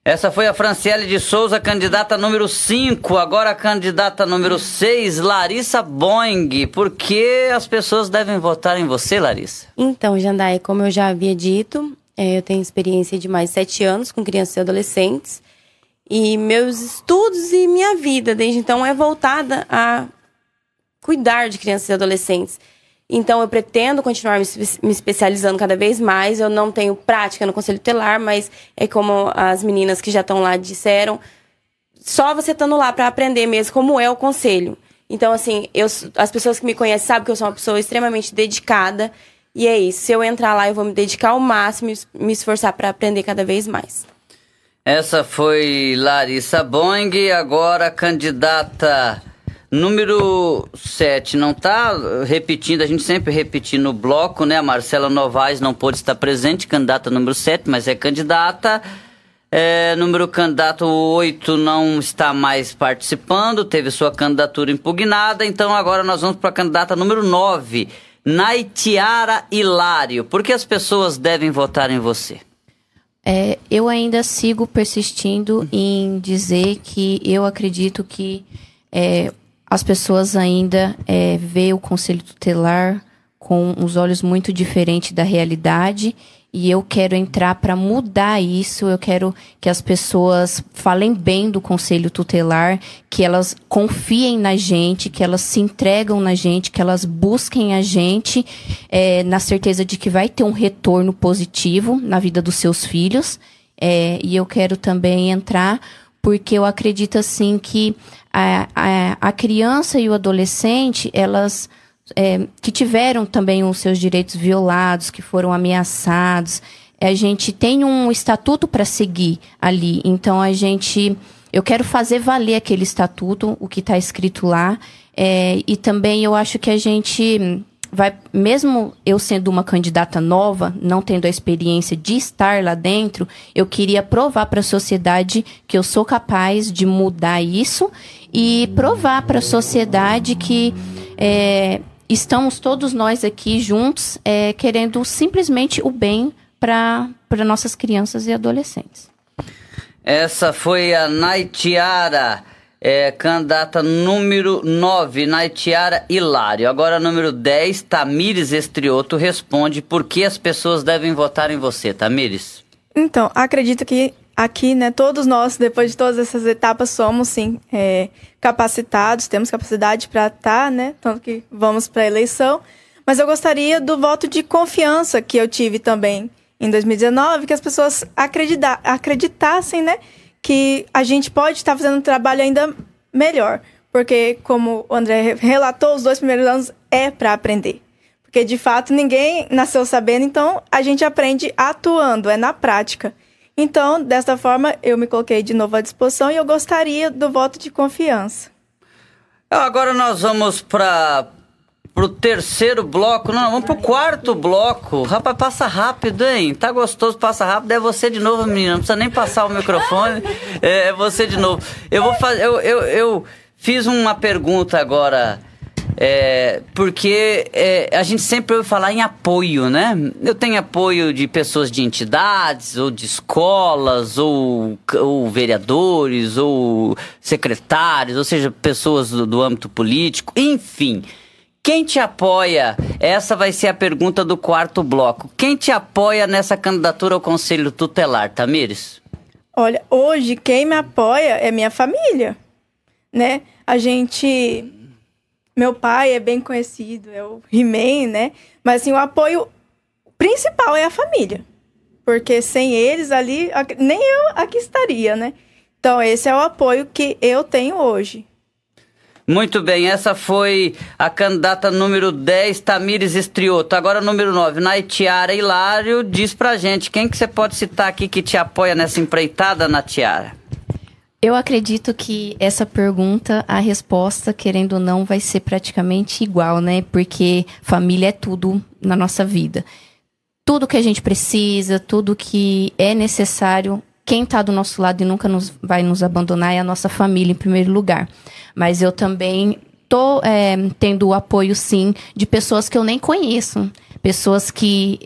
Essa foi a Franciele de Souza, candidata número 5. Agora a candidata número 6, Larissa Boing. Por que as pessoas devem votar em você, Larissa? Então, Jandai, como eu já havia dito, é, eu tenho experiência de mais de sete anos com crianças e adolescentes. E meus estudos e minha vida desde então é voltada a cuidar de crianças e adolescentes. Então, eu pretendo continuar me especializando cada vez mais. Eu não tenho prática no conselho telar, mas é como as meninas que já estão lá disseram, só você estando lá para aprender mesmo como é o conselho. Então, assim, eu, as pessoas que me conhecem sabem que eu sou uma pessoa extremamente dedicada. E é isso. Se eu entrar lá, eu vou me dedicar ao máximo e me esforçar para aprender cada vez mais. Essa foi Larissa Boing, agora candidata número 7. Não está repetindo, a gente sempre repete no bloco, né? A Marcela Novaes não pôde estar presente, candidata número 7, mas é candidata. É, número candidato 8 não está mais participando, teve sua candidatura impugnada, então agora nós vamos para a candidata número 9, Naitiara Hilário. Por que as pessoas devem votar em você? É, eu ainda sigo persistindo em dizer que eu acredito que é, as pessoas ainda é, veem o Conselho Tutelar com os olhos muito diferentes da realidade e eu quero entrar para mudar isso. Eu quero que as pessoas falem bem do conselho tutelar, que elas confiem na gente, que elas se entregam na gente, que elas busquem a gente é, na certeza de que vai ter um retorno positivo na vida dos seus filhos. É, e eu quero também entrar porque eu acredito assim que a, a, a criança e o adolescente elas é, que tiveram também os seus direitos violados, que foram ameaçados. A gente tem um estatuto para seguir ali. Então a gente. Eu quero fazer valer aquele estatuto, o que está escrito lá. É, e também eu acho que a gente vai, mesmo eu sendo uma candidata nova, não tendo a experiência de estar lá dentro, eu queria provar para a sociedade que eu sou capaz de mudar isso e provar para a sociedade que é, estamos todos nós aqui juntos é, querendo simplesmente o bem para nossas crianças e adolescentes. Essa foi a Naitiara, é, candidata número 9, Naitiara Hilário. Agora, número 10, Tamires Estrioto responde por que as pessoas devem votar em você, Tamires. Então, acredito que aqui, né, todos nós, depois de todas essas etapas, somos sim é, capacitados, temos capacidade para estar, tá, né, tanto que vamos para a eleição. Mas eu gostaria do voto de confiança que eu tive também em 2019, que as pessoas acredita acreditassem, né, que a gente pode estar fazendo um trabalho ainda melhor. Porque, como o André relatou, os dois primeiros anos é para aprender. Porque, de fato, ninguém nasceu sabendo, então a gente aprende atuando, é na prática. Então, desta forma, eu me coloquei de novo à disposição e eu gostaria do voto de confiança. Agora nós vamos para o terceiro bloco. Não, vamos para o quarto bloco. Rapaz, passa rápido, hein? Tá gostoso, passa rápido. É você de novo, menina. Não precisa nem passar o microfone. É, é você de novo. Eu vou fazer. Eu, eu, eu fiz uma pergunta agora é, porque é, a gente sempre ouve falar em apoio, né? Eu tenho apoio de pessoas de entidades, ou de escolas, ou, ou vereadores, ou secretários, ou seja, pessoas do, do âmbito político, enfim. Quem te apoia? Essa vai ser a pergunta do quarto bloco. Quem te apoia nessa candidatura ao Conselho Tutelar, Tamires? Olha, hoje quem me apoia é minha família, né? A gente meu pai é bem conhecido, é o He-Man, né? Mas assim, o apoio principal é a família. Porque sem eles ali, nem eu aqui estaria, né? Então, esse é o apoio que eu tenho hoje. Muito bem, essa foi a candidata número 10, Tamires Estrioto. Agora, número 9, Naitiara Hilário. Diz pra gente, quem que você pode citar aqui que te apoia nessa empreitada, Natiara? Eu acredito que essa pergunta, a resposta, querendo ou não, vai ser praticamente igual, né? Porque família é tudo na nossa vida. Tudo que a gente precisa, tudo que é necessário, quem está do nosso lado e nunca nos, vai nos abandonar é a nossa família, em primeiro lugar. Mas eu também tô é, tendo o apoio, sim, de pessoas que eu nem conheço. Pessoas que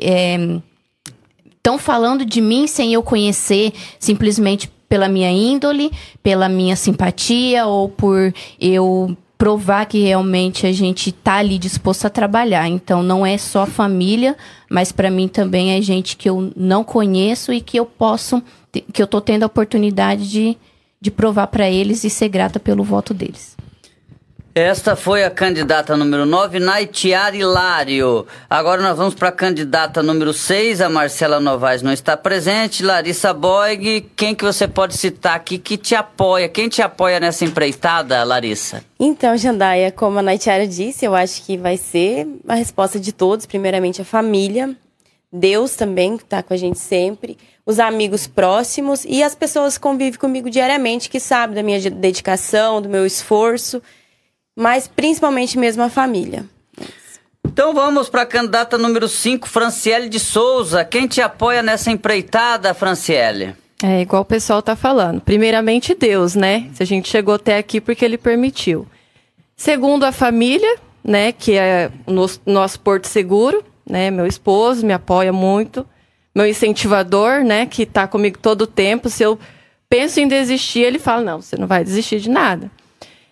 estão é, falando de mim sem eu conhecer, simplesmente pela minha índole, pela minha simpatia ou por eu provar que realmente a gente tá ali disposto a trabalhar. Então não é só família, mas para mim também é gente que eu não conheço e que eu posso que eu tô tendo a oportunidade de, de provar para eles e ser grata pelo voto deles. Esta foi a candidata número 9, Naitiara Hilário. Agora nós vamos para a candidata número 6, a Marcela Novaes não está presente. Larissa Boig, quem que você pode citar aqui que te apoia? Quem te apoia nessa empreitada, Larissa? Então, Jandaia, como a Naitiara disse, eu acho que vai ser a resposta de todos. Primeiramente, a família. Deus também, que está com a gente sempre. Os amigos próximos e as pessoas que convivem comigo diariamente, que sabem da minha dedicação, do meu esforço mas principalmente mesmo a família. Então vamos para a candidata número 5, Franciele de Souza. Quem te apoia nessa empreitada, Franciele? É igual o pessoal tá falando. Primeiramente Deus, né? Se a gente chegou até aqui porque ele permitiu. Segundo a família, né, que é o nosso, nosso porto seguro, né? Meu esposo me apoia muito, meu incentivador, né, que está comigo todo o tempo. Se eu penso em desistir, ele fala: "Não, você não vai desistir de nada"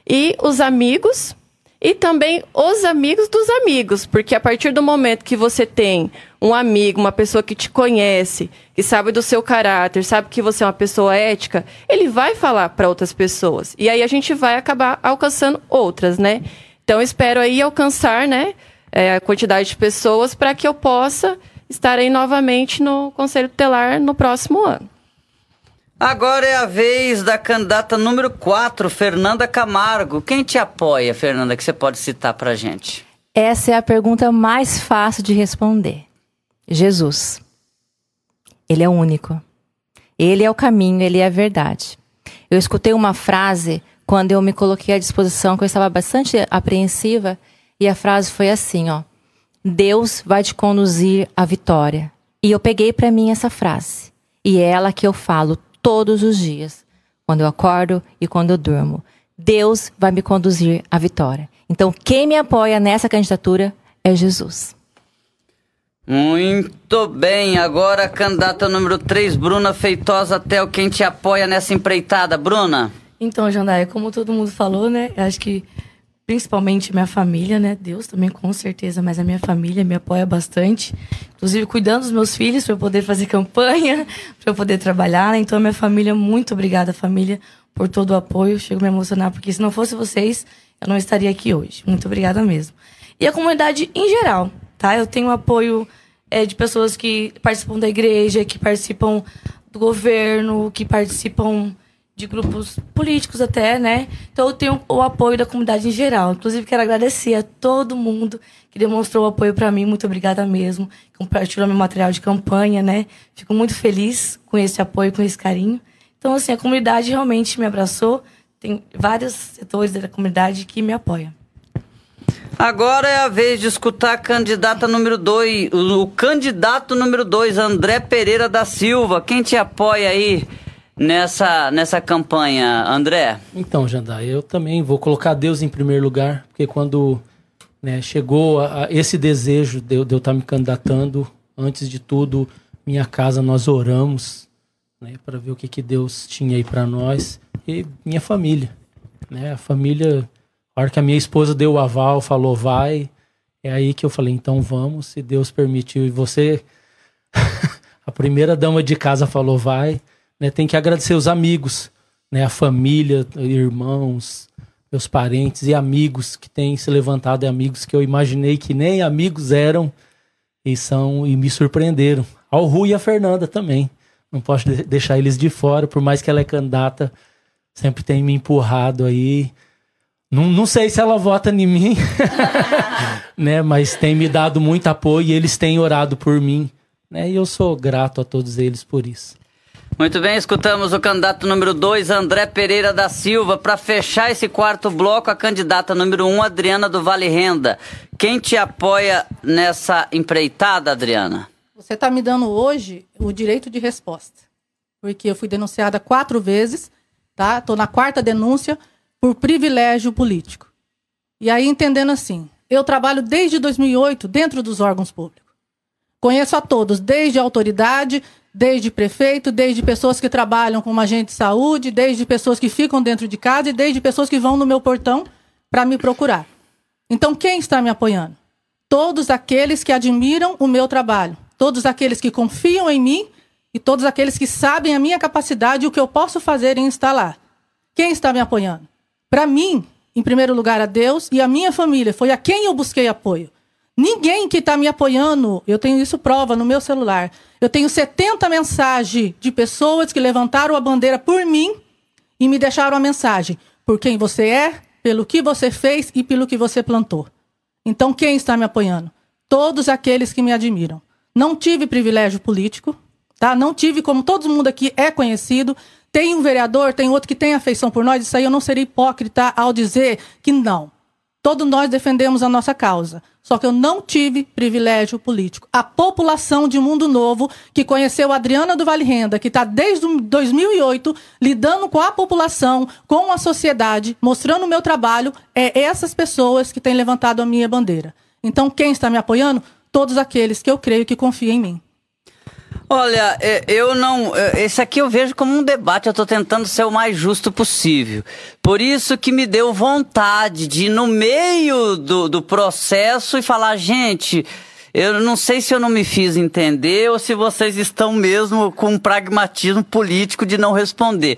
e os amigos e também os amigos dos amigos, porque a partir do momento que você tem um amigo, uma pessoa que te conhece, que sabe do seu caráter, sabe que você é uma pessoa ética, ele vai falar para outras pessoas. E aí a gente vai acabar alcançando outras, né? Então espero aí alcançar, né, é, a quantidade de pessoas para que eu possa estar aí novamente no Conselho Tutelar no próximo ano. Agora é a vez da candidata número 4, Fernanda Camargo. Quem te apoia, Fernanda, que você pode citar pra gente? Essa é a pergunta mais fácil de responder. Jesus. Ele é único. Ele é o caminho, ele é a verdade. Eu escutei uma frase quando eu me coloquei à disposição, que eu estava bastante apreensiva, e a frase foi assim, ó: Deus vai te conduzir à vitória. E eu peguei para mim essa frase. E é ela que eu falo todos os dias, quando eu acordo e quando eu durmo. Deus vai me conduzir à vitória. Então, quem me apoia nessa candidatura é Jesus. Muito bem, agora a candidata número 3, Bruna Feitosa Tel, quem te apoia nessa empreitada, Bruna? Então, Jandaia, como todo mundo falou, né, acho que principalmente minha família, né? Deus também com certeza, mas a minha família me apoia bastante. Inclusive cuidando dos meus filhos para eu poder fazer campanha, para eu poder trabalhar. Né? Então, minha família, muito obrigada, família, por todo o apoio. Chego a me emocionar, porque se não fosse vocês, eu não estaria aqui hoje. Muito obrigada mesmo. E a comunidade em geral, tá? Eu tenho apoio é, de pessoas que participam da igreja, que participam do governo, que participam de grupos políticos até, né? Então eu tenho o apoio da comunidade em geral. Inclusive quero agradecer a todo mundo que demonstrou apoio para mim. Muito obrigada mesmo. Compartilhou meu material de campanha, né? Fico muito feliz com esse apoio, com esse carinho. Então assim, a comunidade realmente me abraçou. Tem vários setores da comunidade que me apoiam. Agora é a vez de escutar a candidata número 2, o candidato número 2, André Pereira da Silva. Quem te apoia aí? Nessa, nessa campanha, André? Então, Jandai, eu também vou colocar Deus em primeiro lugar, porque quando né, chegou a, a esse desejo de, de eu estar me candidatando, antes de tudo, minha casa nós oramos né, para ver o que, que Deus tinha aí para nós e minha família. Né, a família, a hora que a minha esposa deu o aval, falou vai, é aí que eu falei, então vamos, se Deus permitiu. E você, a primeira dama de casa falou vai, né, tem que agradecer os amigos, né, a família, irmãos, meus parentes e amigos que têm se levantado, e amigos que eu imaginei que nem amigos eram e são e me surpreenderam. Ao Rui e a Fernanda também. Não posso deixar eles de fora, por mais que ela é candidata, sempre tem me empurrado aí. Não, não sei se ela vota em mim, né? Mas tem me dado muito apoio e eles têm orado por mim, né? E eu sou grato a todos eles por isso. Muito bem, escutamos o candidato número 2, André Pereira da Silva. Para fechar esse quarto bloco, a candidata número 1, um, Adriana do Vale Renda. Quem te apoia nessa empreitada, Adriana? Você está me dando hoje o direito de resposta. Porque eu fui denunciada quatro vezes, tá? Estou na quarta denúncia por privilégio político. E aí, entendendo assim, eu trabalho desde 2008 dentro dos órgãos públicos. Conheço a todos, desde a autoridade, desde prefeito, desde pessoas que trabalham como agente de saúde, desde pessoas que ficam dentro de casa e desde pessoas que vão no meu portão para me procurar. Então, quem está me apoiando? Todos aqueles que admiram o meu trabalho, todos aqueles que confiam em mim e todos aqueles que sabem a minha capacidade e o que eu posso fazer em instalar. Quem está me apoiando? Para mim, em primeiro lugar, a Deus e a minha família. Foi a quem eu busquei apoio. Ninguém que está me apoiando, eu tenho isso prova no meu celular. Eu tenho 70 mensagens de pessoas que levantaram a bandeira por mim e me deixaram a mensagem. Por quem você é, pelo que você fez e pelo que você plantou. Então, quem está me apoiando? Todos aqueles que me admiram. Não tive privilégio político, tá? Não tive, como todo mundo aqui é conhecido, tem um vereador, tem outro que tem afeição por nós, isso aí eu não seria hipócrita ao dizer que não. Todos nós defendemos a nossa causa. Só que eu não tive privilégio político. A população de Mundo Novo, que conheceu Adriana do Vale Renda, que está desde 2008 lidando com a população, com a sociedade, mostrando o meu trabalho, é essas pessoas que têm levantado a minha bandeira. Então, quem está me apoiando? Todos aqueles que eu creio que confiam em mim. Olha, é, eu não. É, esse aqui eu vejo como um debate, eu estou tentando ser o mais justo possível. Por isso que me deu vontade de, no meio do, do processo, e falar, gente. Eu não sei se eu não me fiz entender ou se vocês estão mesmo com um pragmatismo político de não responder.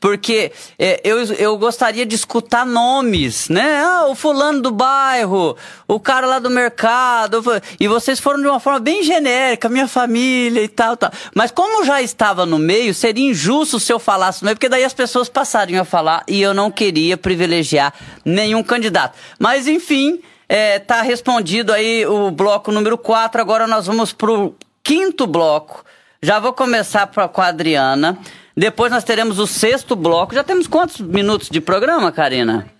Porque é, eu, eu gostaria de escutar nomes, né? Ah, o fulano do bairro, o cara lá do mercado. E vocês foram de uma forma bem genérica, minha família e tal, tal. Mas como já estava no meio, seria injusto se eu falasse no meio, porque daí as pessoas passariam a falar e eu não queria privilegiar nenhum candidato. Mas enfim. É, tá respondido aí o bloco número 4. Agora nós vamos pro quinto bloco. Já vou começar pra, com a Adriana. Depois nós teremos o sexto bloco. Já temos quantos minutos de programa, Karina?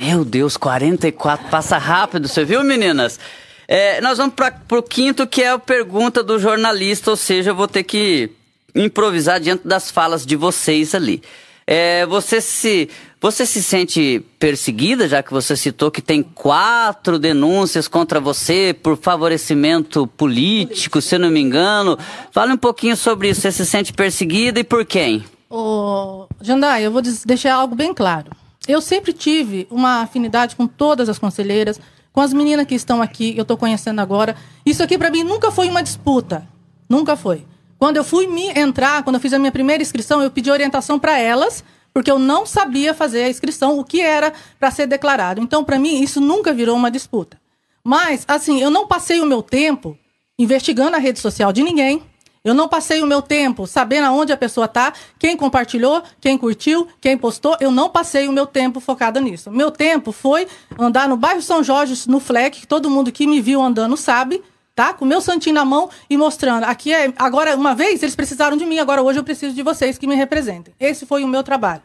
Meu Deus, 44. Passa rápido, você viu, meninas? É, nós vamos para o quinto, que é a pergunta do jornalista, ou seja, eu vou ter que improvisar diante das falas de vocês ali. É, você se você se sente perseguida, já que você citou que tem quatro denúncias contra você por favorecimento político, se não me engano. Fale um pouquinho sobre isso. Você se sente perseguida e por quem? Ô, Jandai, eu vou deixar algo bem claro. Eu sempre tive uma afinidade com todas as conselheiras, com as meninas que estão aqui, eu estou conhecendo agora. Isso aqui para mim nunca foi uma disputa. Nunca foi. Quando eu fui me entrar, quando eu fiz a minha primeira inscrição, eu pedi orientação para elas porque eu não sabia fazer a inscrição, o que era para ser declarado. Então, para mim, isso nunca virou uma disputa. Mas, assim, eu não passei o meu tempo investigando a rede social de ninguém. Eu não passei o meu tempo sabendo aonde a pessoa está, quem compartilhou, quem curtiu, quem postou. Eu não passei o meu tempo focada nisso. Meu tempo foi andar no bairro São Jorge, no Fleck, que todo mundo que me viu andando sabe, tá? Com o meu santinho na mão e mostrando. Aqui é. Agora, uma vez eles precisaram de mim, agora hoje eu preciso de vocês que me representem. Esse foi o meu trabalho.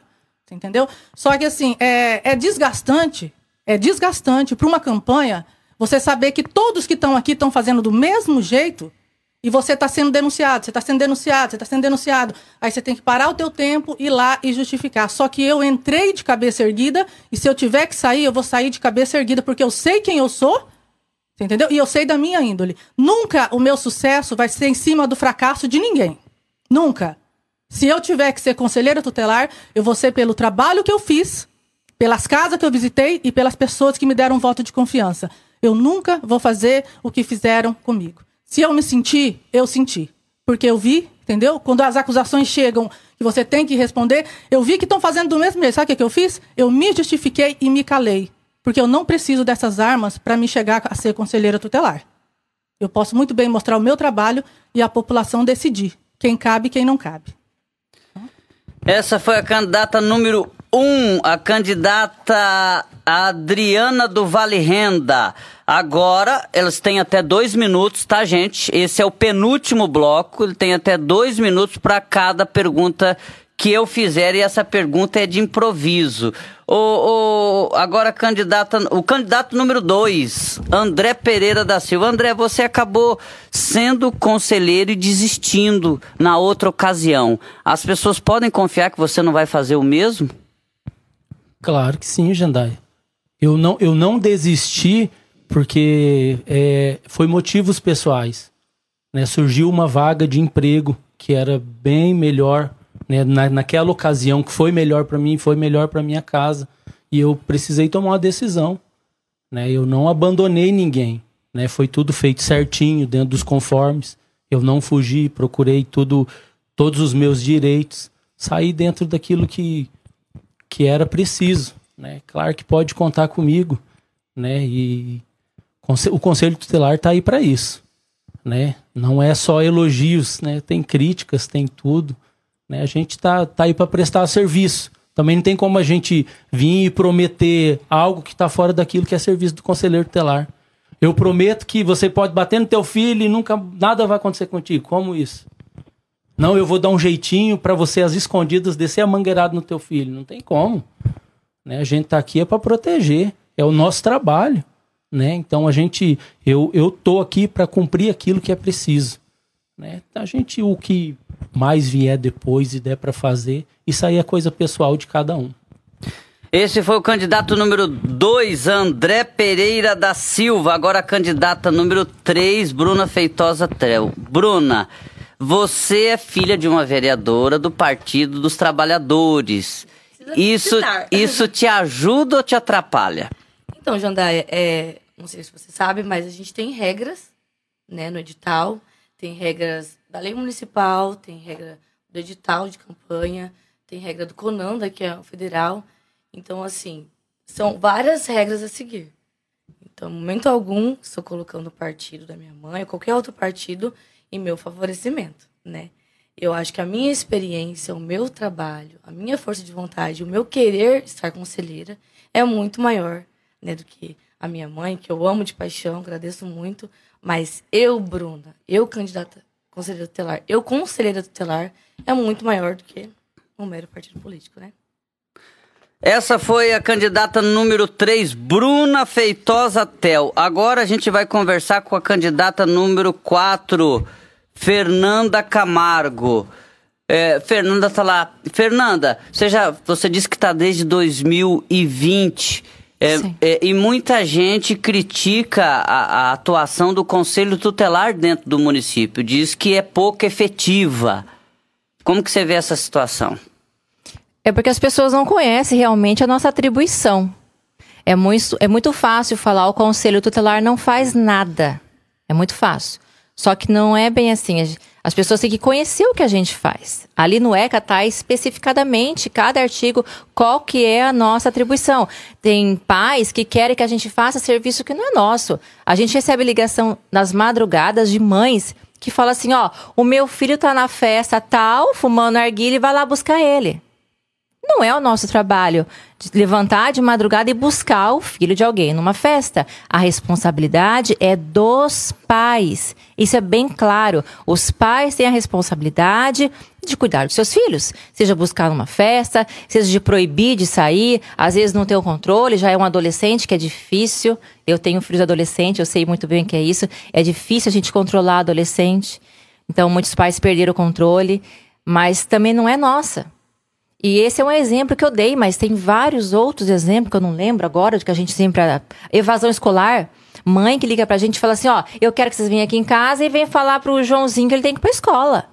Entendeu? Só que assim, é, é desgastante, é desgastante para uma campanha você saber que todos que estão aqui estão fazendo do mesmo jeito e você está sendo denunciado, você está sendo denunciado, você está sendo denunciado. Aí você tem que parar o teu tempo, ir lá e justificar. Só que eu entrei de cabeça erguida e se eu tiver que sair, eu vou sair de cabeça erguida porque eu sei quem eu sou Entendeu? E eu sei da minha índole. Nunca o meu sucesso vai ser em cima do fracasso de ninguém. Nunca. Se eu tiver que ser conselheira tutelar, eu vou ser pelo trabalho que eu fiz, pelas casas que eu visitei e pelas pessoas que me deram um voto de confiança. Eu nunca vou fazer o que fizeram comigo. Se eu me sentir, eu senti. Porque eu vi, entendeu? Quando as acusações chegam que você tem que responder, eu vi que estão fazendo do mesmo jeito. Sabe o que, que eu fiz? Eu me justifiquei e me calei. Porque eu não preciso dessas armas para me chegar a ser conselheira tutelar. Eu posso muito bem mostrar o meu trabalho e a população decidir quem cabe e quem não cabe. Essa foi a candidata número um, a candidata Adriana do Vale Renda. Agora, elas têm até dois minutos, tá, gente? Esse é o penúltimo bloco. Ele tem até dois minutos para cada pergunta que eu fizer, e essa pergunta é de improviso. O, o, agora, candidata, o candidato número dois, André Pereira da Silva. André, você acabou sendo conselheiro e desistindo na outra ocasião. As pessoas podem confiar que você não vai fazer o mesmo? Claro que sim, Jandai. Eu não, eu não desisti porque é, foi motivos pessoais. Né? Surgiu uma vaga de emprego que era bem melhor né? Na, naquela ocasião que foi melhor para mim, foi melhor para minha casa e eu precisei tomar uma decisão, né? Eu não abandonei ninguém, né? Foi tudo feito certinho dentro dos conformes. Eu não fugi, procurei tudo, todos os meus direitos, saí dentro daquilo que que era preciso. né? Claro que pode contar comigo, né? E o conselho tutelar está aí para isso, né? Não é só elogios, né? Tem críticas, tem tudo, né? A gente tá, tá aí para prestar serviço. Também não tem como a gente vir e prometer algo que está fora daquilo que é serviço do conselheiro tutelar. Eu prometo que você pode bater no teu filho e nunca nada vai acontecer contigo. Como isso? Não, eu vou dar um jeitinho para você às escondidas descer a mangueirada no teu filho. Não tem como. Né? A gente tá aqui é para proteger, é o nosso trabalho, né? Então a gente eu eu tô aqui para cumprir aquilo que é preciso, né? A gente o que mais vier depois e der para fazer, isso aí é coisa pessoal de cada um. Esse foi o candidato número 2, André Pereira da Silva. Agora a candidata número 3, Bruna Feitosa Trel. Bruna, você é filha de uma vereadora do Partido dos Trabalhadores. Isso, isso te ajuda ou te atrapalha? Então, Jandaia, é, não sei se você sabe, mas a gente tem regras né, no edital. Tem regras da lei municipal, tem regra do edital de campanha, tem regra do CONANDA, que é o federal. Então, assim, são várias regras a seguir. Então, momento algum, estou colocando o partido da minha mãe ou qualquer outro partido em meu favorecimento, né? Eu acho que a minha experiência, o meu trabalho, a minha força de vontade, o meu querer estar conselheira é muito maior, né, do que a minha mãe, que eu amo de paixão, agradeço muito, mas eu, Bruna, eu candidata conselheira tutelar, eu conselheira tutelar é muito maior do que um mero partido político, né? Essa foi a candidata número 3, Bruna Feitosa Tel. Agora a gente vai conversar com a candidata número 4, Fernanda Camargo. É, Fernanda tá lá. Fernanda, você, já, você disse que está desde 2020. É, é, e muita gente critica a, a, atuação do Conselho Tutelar dentro do município. Diz que é pouco efetiva. Como que você vê essa situação? É porque as pessoas não conhecem realmente a nossa atribuição. É muito, é muito fácil falar o conselho tutelar não faz nada. É muito fácil. Só que não é bem assim. As pessoas têm que conhecer o que a gente faz. Ali no ECA está especificadamente cada artigo qual que é a nossa atribuição. Tem pais que querem que a gente faça serviço que não é nosso. A gente recebe ligação nas madrugadas de mães que falam assim, ó, o meu filho está na festa tal, fumando arguilha e vai lá buscar ele. Não é o nosso trabalho levantar de madrugada e buscar o filho de alguém numa festa. A responsabilidade é dos pais. Isso é bem claro. Os pais têm a responsabilidade de cuidar dos seus filhos. Seja buscar numa festa, seja de proibir de sair. Às vezes não tem o controle, já é um adolescente que é difícil. Eu tenho filhos adolescentes, eu sei muito bem o que é isso. É difícil a gente controlar adolescente. Então muitos pais perderam o controle. Mas também não é nossa. E esse é um exemplo que eu dei, mas tem vários outros exemplos que eu não lembro agora, de que a gente sempre. Evasão escolar. Mãe que liga pra gente e fala assim: ó, eu quero que vocês venham aqui em casa e venham falar pro Joãozinho que ele tem que ir pra escola.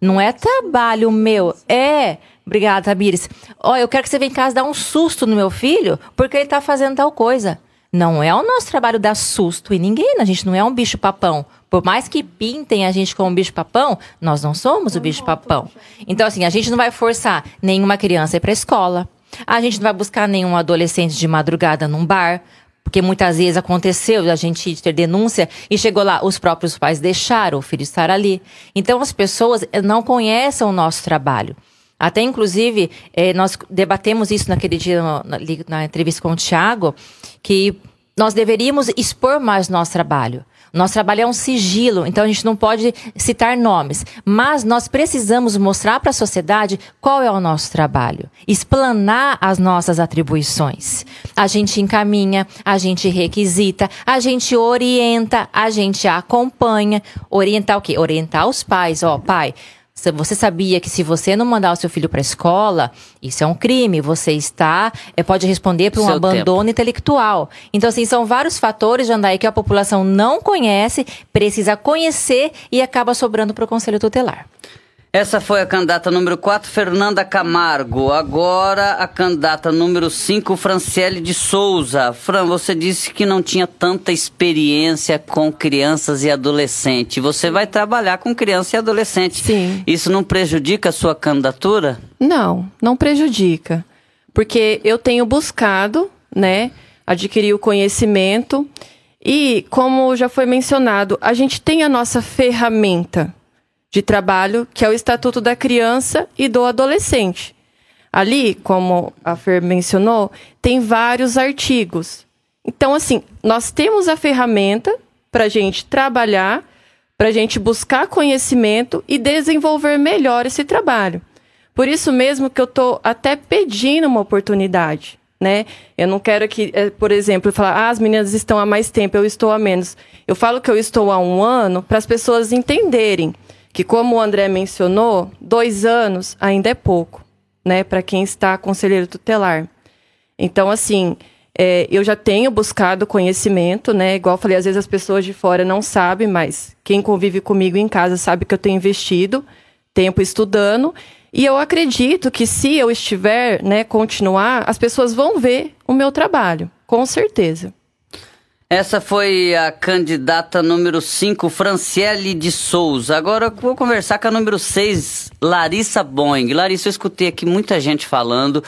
Não é trabalho meu, é. Obrigada, Tamires. Ó, eu quero que você venha em casa dar um susto no meu filho porque ele tá fazendo tal coisa. Não é o nosso trabalho dar susto em ninguém, a gente não é um bicho papão. Por mais que pintem a gente como um bicho papão, nós não somos o bicho papão. Então, assim, a gente não vai forçar nenhuma criança a ir pra escola. A gente não vai buscar nenhum adolescente de madrugada num bar. Porque muitas vezes aconteceu a gente ter denúncia e chegou lá, os próprios pais deixaram o filho estar ali. Então as pessoas não conhecem o nosso trabalho. Até, inclusive, eh, nós debatemos isso naquele dia na, na entrevista com o Tiago, que nós deveríamos expor mais nosso trabalho. Nosso trabalho é um sigilo, então a gente não pode citar nomes, mas nós precisamos mostrar para a sociedade qual é o nosso trabalho, explanar as nossas atribuições. A gente encaminha, a gente requisita, a gente orienta, a gente acompanha. Orientar o quê? Orientar os pais. Ó, pai, você sabia que se você não mandar o seu filho para a escola, isso é um crime, você está, é, pode responder por um seu abandono tempo. intelectual. Então, assim, são vários fatores, Jandaí, que a população não conhece, precisa conhecer e acaba sobrando para o Conselho Tutelar. Essa foi a candidata número 4, Fernanda Camargo. Agora a candidata número 5, Franciele de Souza. Fran, você disse que não tinha tanta experiência com crianças e adolescentes. Você vai trabalhar com criança e adolescente. Sim. Isso não prejudica a sua candidatura? Não, não prejudica. porque eu tenho buscado, né, adquirir o conhecimento e, como já foi mencionado, a gente tem a nossa ferramenta de trabalho, que é o Estatuto da Criança e do Adolescente. Ali, como a Fer mencionou, tem vários artigos. Então, assim, nós temos a ferramenta para a gente trabalhar, para a gente buscar conhecimento e desenvolver melhor esse trabalho. Por isso mesmo que eu estou até pedindo uma oportunidade, né? Eu não quero que, eh, por exemplo, falar, ah, as meninas estão há mais tempo, eu estou há menos. Eu falo que eu estou há um ano para as pessoas entenderem que, como o André mencionou, dois anos ainda é pouco, né? Para quem está conselheiro tutelar. Então, assim, é, eu já tenho buscado conhecimento, né? Igual eu falei, às vezes as pessoas de fora não sabem, mas quem convive comigo em casa sabe que eu tenho investido tempo estudando. E eu acredito que se eu estiver, né, continuar, as pessoas vão ver o meu trabalho, com certeza. Essa foi a candidata número 5, Franciele de Souza. Agora eu vou conversar com a número 6, Larissa Boing. Larissa, eu escutei aqui muita gente falando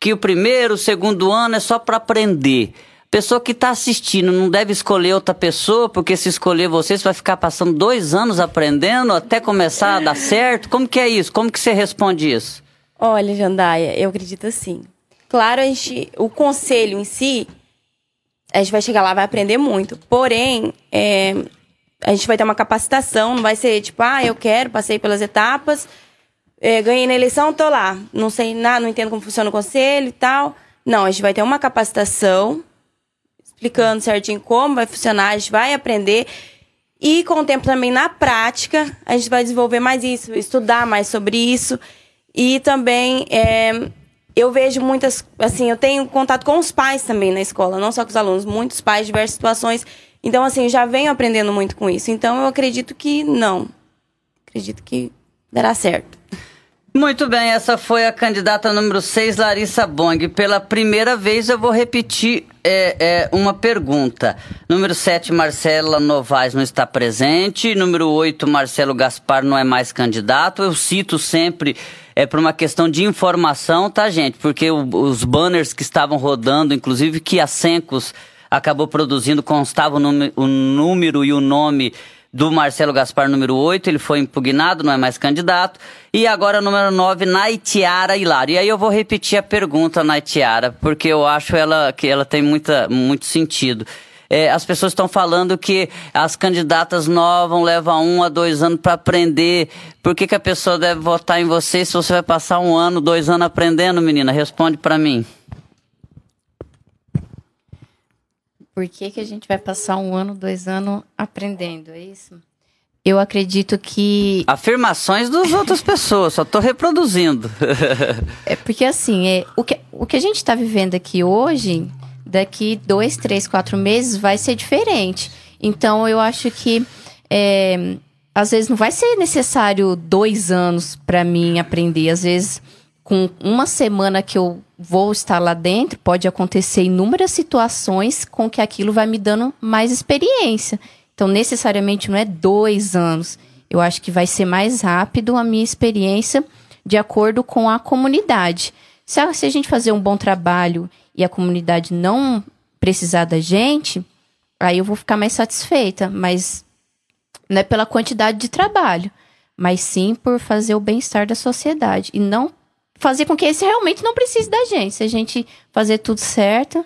que o primeiro, o segundo ano é só para aprender. Pessoa que está assistindo não deve escolher outra pessoa, porque se escolher você, você vai ficar passando dois anos aprendendo até começar a dar certo. Como que é isso? Como que você responde isso? Olha, Jandaia, eu acredito assim. Claro, a gente, o conselho em si, a gente vai chegar lá, vai aprender muito. Porém, é, a gente vai ter uma capacitação, não vai ser tipo, ah, eu quero, passei pelas etapas, é, ganhei na eleição, tô lá. Não sei nada, não entendo como funciona o conselho e tal. Não, a gente vai ter uma capacitação explicando certinho como vai funcionar, a gente vai aprender. E com o tempo também na prática, a gente vai desenvolver mais isso, estudar mais sobre isso. E também é, eu vejo muitas, assim, eu tenho contato com os pais também na escola, não só com os alunos, muitos pais, diversas situações. Então, assim, já venho aprendendo muito com isso. Então, eu acredito que não. Acredito que dará certo. Muito bem, essa foi a candidata número 6, Larissa Bong. Pela primeira vez eu vou repetir é, é, uma pergunta. Número 7, Marcela Novaes não está presente. Número 8, Marcelo Gaspar não é mais candidato. Eu cito sempre é por uma questão de informação, tá, gente? Porque o, os banners que estavam rodando, inclusive que a Sencos acabou produzindo, constava o, número, o número e o nome do Marcelo Gaspar, número 8, ele foi impugnado, não é mais candidato. E agora, número 9, Naitiara Hilário. E aí eu vou repetir a pergunta, Naitiara, porque eu acho ela que ela tem muita, muito sentido. É, as pessoas estão falando que as candidatas novas levam um a dois anos para aprender. Por que, que a pessoa deve votar em você se você vai passar um ano, dois anos aprendendo, menina? Responde para mim. Por que, que a gente vai passar um ano, dois anos aprendendo? É isso? Eu acredito que. Afirmações das outras pessoas, só estou reproduzindo. é porque assim, é, o, que, o que a gente está vivendo aqui hoje, daqui dois, três, quatro meses, vai ser diferente. Então eu acho que é, às vezes não vai ser necessário dois anos para mim aprender. Às vezes, com uma semana que eu vou estar lá dentro, pode acontecer inúmeras situações com que aquilo vai me dando mais experiência. Então, necessariamente não é dois anos. Eu acho que vai ser mais rápido a minha experiência de acordo com a comunidade. Se a, se a gente fazer um bom trabalho e a comunidade não precisar da gente, aí eu vou ficar mais satisfeita. Mas não é pela quantidade de trabalho, mas sim por fazer o bem-estar da sociedade. E não fazer com que esse realmente não precise da gente. Se a gente fazer tudo certo,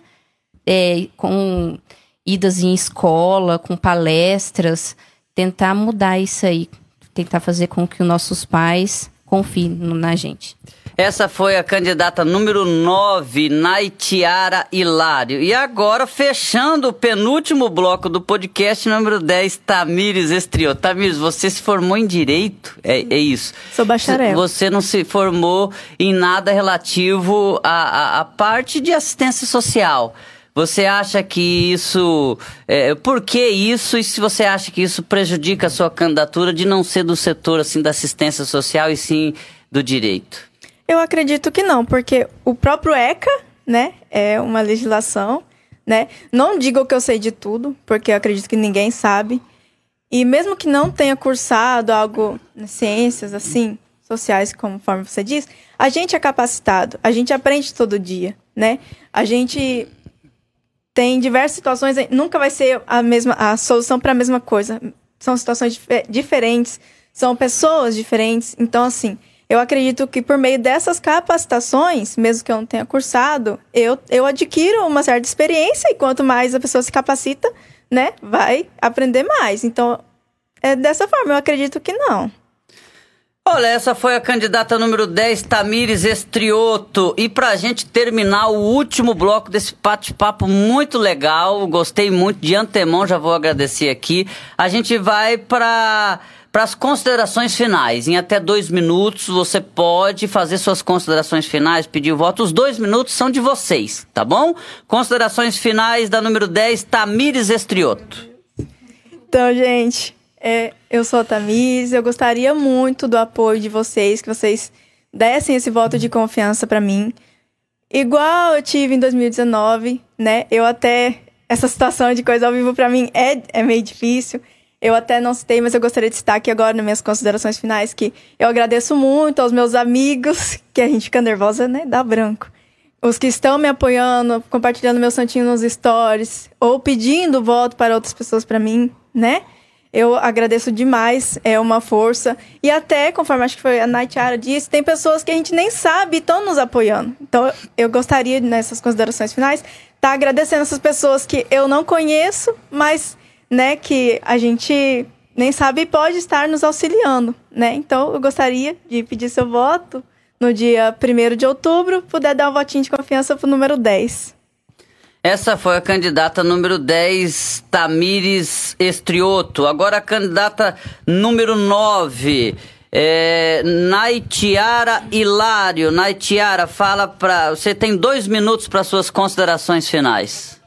é, com idas em escola, com palestras, tentar mudar isso aí, tentar fazer com que os nossos pais confiem na gente. Essa foi a candidata número 9, Naitiara Hilário. E agora, fechando o penúltimo bloco do podcast, número 10, Tamires Estriou. Tamires, você se formou em Direito? É, é isso. Sou bacharel. Você não se formou em nada relativo à, à, à parte de assistência social. Você acha que isso. É, por que isso? E se você acha que isso prejudica a sua candidatura de não ser do setor assim da assistência social e sim do direito? Eu acredito que não, porque o próprio ECA, né, é uma legislação, né? Não digo que eu sei de tudo, porque eu acredito que ninguém sabe. E mesmo que não tenha cursado algo nas ciências, assim, sociais, conforme você diz, a gente é capacitado, a gente aprende todo dia, né? A gente tem diversas situações, nunca vai ser a mesma a solução para a mesma coisa. São situações dif diferentes, são pessoas diferentes. Então, assim, eu acredito que por meio dessas capacitações, mesmo que eu não tenha cursado, eu, eu adquiro uma certa experiência e quanto mais a pessoa se capacita, né, vai aprender mais. Então, é dessa forma, eu acredito que não. Olha, essa foi a candidata número 10, Tamires Estrioto. E pra gente terminar o último bloco desse bate-papo muito legal, gostei muito, de antemão já vou agradecer aqui. A gente vai para para as considerações finais. Em até dois minutos você pode fazer suas considerações finais, pedir voto. Os dois minutos são de vocês, tá bom? Considerações finais da número 10, Tamires Estrioto. Então, gente, é, eu sou a Tamires, eu gostaria muito do apoio de vocês, que vocês dessem esse voto de confiança para mim. Igual eu tive em 2019, né? Eu até. Essa situação de coisa ao vivo para mim é, é meio difícil. Eu até não citei, mas eu gostaria de citar aqui agora nas minhas considerações finais que eu agradeço muito aos meus amigos, que a gente fica nervosa, né? Dá branco. Os que estão me apoiando, compartilhando meu santinho nos stories, ou pedindo voto para outras pessoas para mim, né? Eu agradeço demais, é uma força. E até, conforme acho que foi a Naitiara disse, tem pessoas que a gente nem sabe estão nos apoiando. Então, eu gostaria, nessas considerações finais, estar tá agradecendo essas pessoas que eu não conheço, mas, né, que a gente nem sabe e pode estar nos auxiliando, né? Então, eu gostaria de pedir seu voto no dia 1 de outubro, puder dar um votinho de confiança para o número 10. Essa foi a candidata número 10, Tamires Estrioto. Agora a candidata número 9, é, Naitiara Hilário. Naitiara, fala para. Você tem dois minutos para suas considerações finais.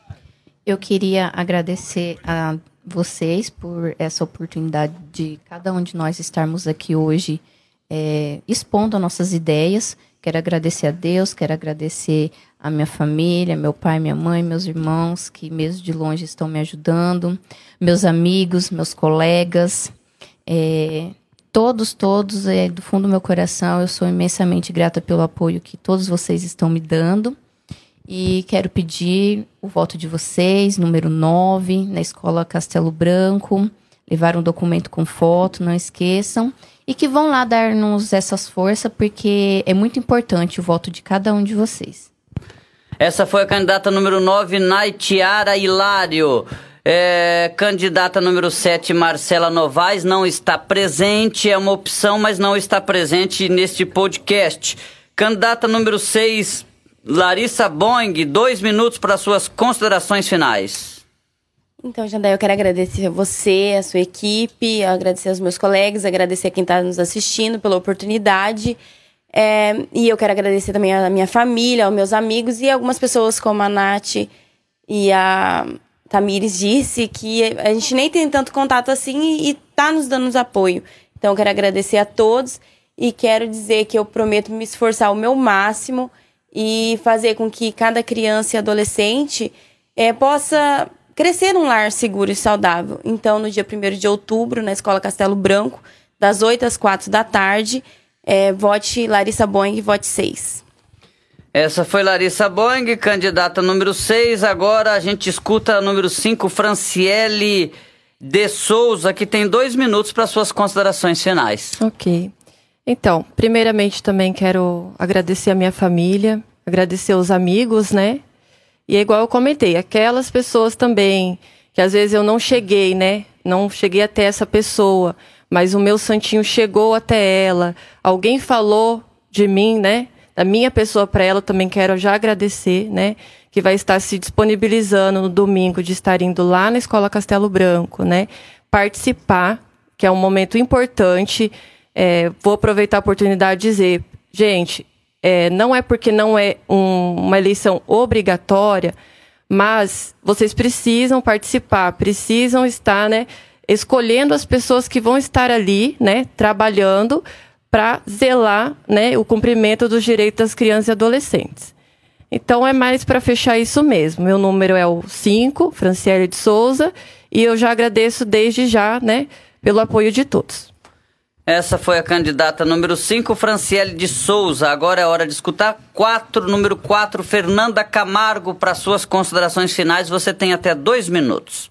Eu queria agradecer a vocês por essa oportunidade de cada um de nós estarmos aqui hoje é, expondo nossas ideias. Quero agradecer a Deus, quero agradecer a minha família, meu pai, minha mãe, meus irmãos, que mesmo de longe estão me ajudando, meus amigos, meus colegas, é, todos, todos, é, do fundo do meu coração, eu sou imensamente grata pelo apoio que todos vocês estão me dando. E quero pedir o voto de vocês, número 9, na Escola Castelo Branco. Levar um documento com foto, não esqueçam. E que vão lá dar-nos essas forças, porque é muito importante o voto de cada um de vocês. Essa foi a candidata número 9, Naitiara Hilário. É, candidata número 7, Marcela Novaes, não está presente, é uma opção, mas não está presente neste podcast. Candidata número 6, Larissa Boing, dois minutos para suas considerações finais. Então, Jandé, eu quero agradecer a você, a sua equipe, agradecer aos meus colegas, agradecer a quem está nos assistindo pela oportunidade. É, e eu quero agradecer também a minha família, aos meus amigos e algumas pessoas como a Nath e a Tamires disse que a gente nem tem tanto contato assim e, está nos dando apoio. Então eu quero agradecer a todos e quero dizer que eu prometo me esforçar o meu máximo e fazer com que cada criança e adolescente é, possa crescer num lar seguro e saudável. Então, no dia 1 de outubro, na Escola Castelo Branco, das 8 às 4 da tarde, é, vote Larissa Boing, vote 6. Essa foi Larissa Boing, candidata número 6. Agora a gente escuta a número 5, Franciele de Souza, que tem dois minutos para suas considerações finais. Ok. Então, primeiramente também quero agradecer a minha família, agradecer os amigos, né? E é igual eu comentei, aquelas pessoas também que às vezes eu não cheguei, né? Não cheguei até essa pessoa, mas o meu santinho chegou até ela. Alguém falou de mim, né? Da minha pessoa para ela, também quero já agradecer, né? Que vai estar se disponibilizando no domingo de estar indo lá na Escola Castelo Branco, né? Participar, que é um momento importante. É, vou aproveitar a oportunidade de dizer, gente, é, não é porque não é um, uma eleição obrigatória, mas vocês precisam participar, precisam estar, né? escolhendo as pessoas que vão estar ali, né, trabalhando para zelar, né, o cumprimento dos direitos das crianças e adolescentes. Então é mais para fechar isso mesmo. Meu número é o 5, Franciele de Souza, e eu já agradeço desde já, né, pelo apoio de todos. Essa foi a candidata número 5, Franciele de Souza. Agora é hora de escutar 4, número 4, Fernanda Camargo, para suas considerações finais. Você tem até dois minutos.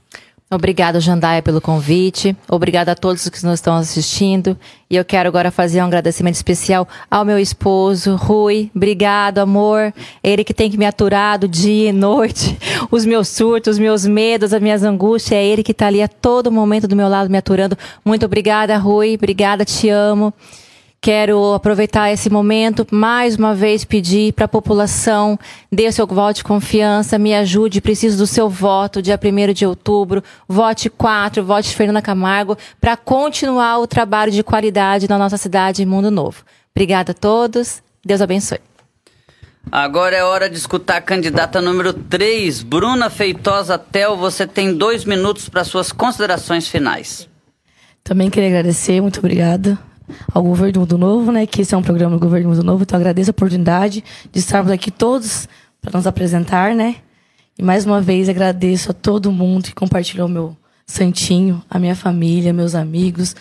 Obrigada, Jandaia, pelo convite. Obrigada a todos que nos estão assistindo. E eu quero agora fazer um agradecimento especial ao meu esposo, Rui. Obrigado, amor. Ele que tem que me aturar do dia e noite. Os meus surtos, os meus medos, as minhas angústias. É ele que está ali a todo momento do meu lado me aturando. Muito obrigada, Rui. Obrigada, te amo. Quero aproveitar esse momento, mais uma vez, pedir para a população, dê o seu voto de confiança, me ajude, preciso do seu voto, dia 1 de outubro, vote 4, vote Fernanda Camargo, para continuar o trabalho de qualidade na nossa cidade Mundo Novo. Obrigada a todos, Deus abençoe. Agora é hora de escutar a candidata número 3, Bruna Feitosa Tel. Você tem dois minutos para suas considerações finais. Também queria agradecer, muito obrigada ao Governo Mundo Novo, né? Que esse é um programa do Governo Mundo Novo. Então agradeço a oportunidade de estarmos aqui todos para nos apresentar, né? E mais uma vez agradeço a todo mundo que compartilhou meu santinho, a minha família, meus amigos,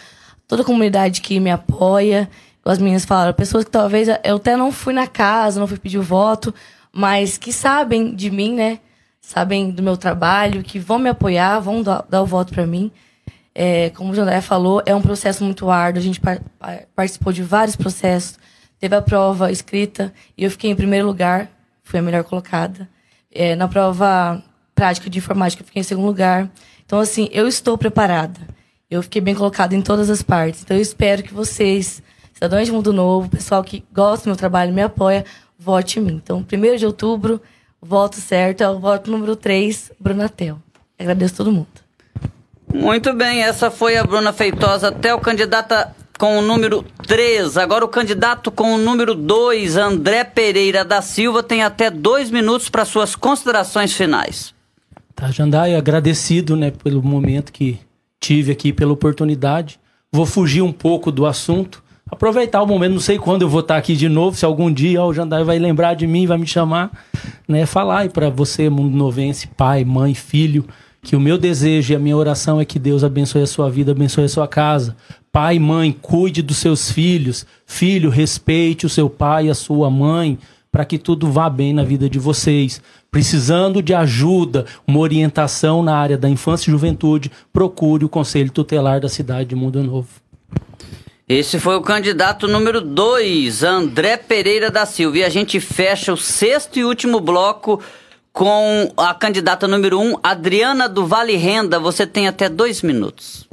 toda a comunidade que me apoia. As meninas falaram, pessoas que talvez eu até não fui na casa, não fui pedir o voto, mas que sabem de mim, né? Sabem do meu trabalho, que vão me apoiar, vão dar, dar o voto para mim. É, como o Jandé falou, é um processo muito árduo. A gente par participou de vários processos. Teve a prova escrita e eu fiquei em primeiro lugar, fui a melhor colocada. É, na prova prática de informática, eu fiquei em segundo lugar. Então, assim, eu estou preparada. Eu fiquei bem colocada em todas as partes. Então, eu espero que vocês, cidadãos de Mundo Novo, pessoal que gosta do meu trabalho, me apoia, vote em mim. Então, 1 de outubro, voto certo, é o voto número 3, Brunatel. Agradeço todo mundo. Muito bem, essa foi a Bruna Feitosa, até o candidata com o número 3. Agora o candidato com o número 2, André Pereira da Silva, tem até dois minutos para suas considerações finais. Tá, Jandai, agradecido né, pelo momento que tive aqui, pela oportunidade. Vou fugir um pouco do assunto, aproveitar o momento, não sei quando eu vou estar aqui de novo, se algum dia ó, o Jandai vai lembrar de mim, vai me chamar, né, falar e para você, mundo novense, pai, mãe, filho, que o meu desejo e a minha oração é que Deus abençoe a sua vida, abençoe a sua casa. Pai, mãe, cuide dos seus filhos. Filho, respeite o seu pai e a sua mãe, para que tudo vá bem na vida de vocês. Precisando de ajuda, uma orientação na área da infância e juventude, procure o Conselho Tutelar da cidade de Mundo Novo. Esse foi o candidato número 2, André Pereira da Silva. E a gente fecha o sexto e último bloco com a candidata número 1, um, Adriana do Vale Renda. Você tem até dois minutos.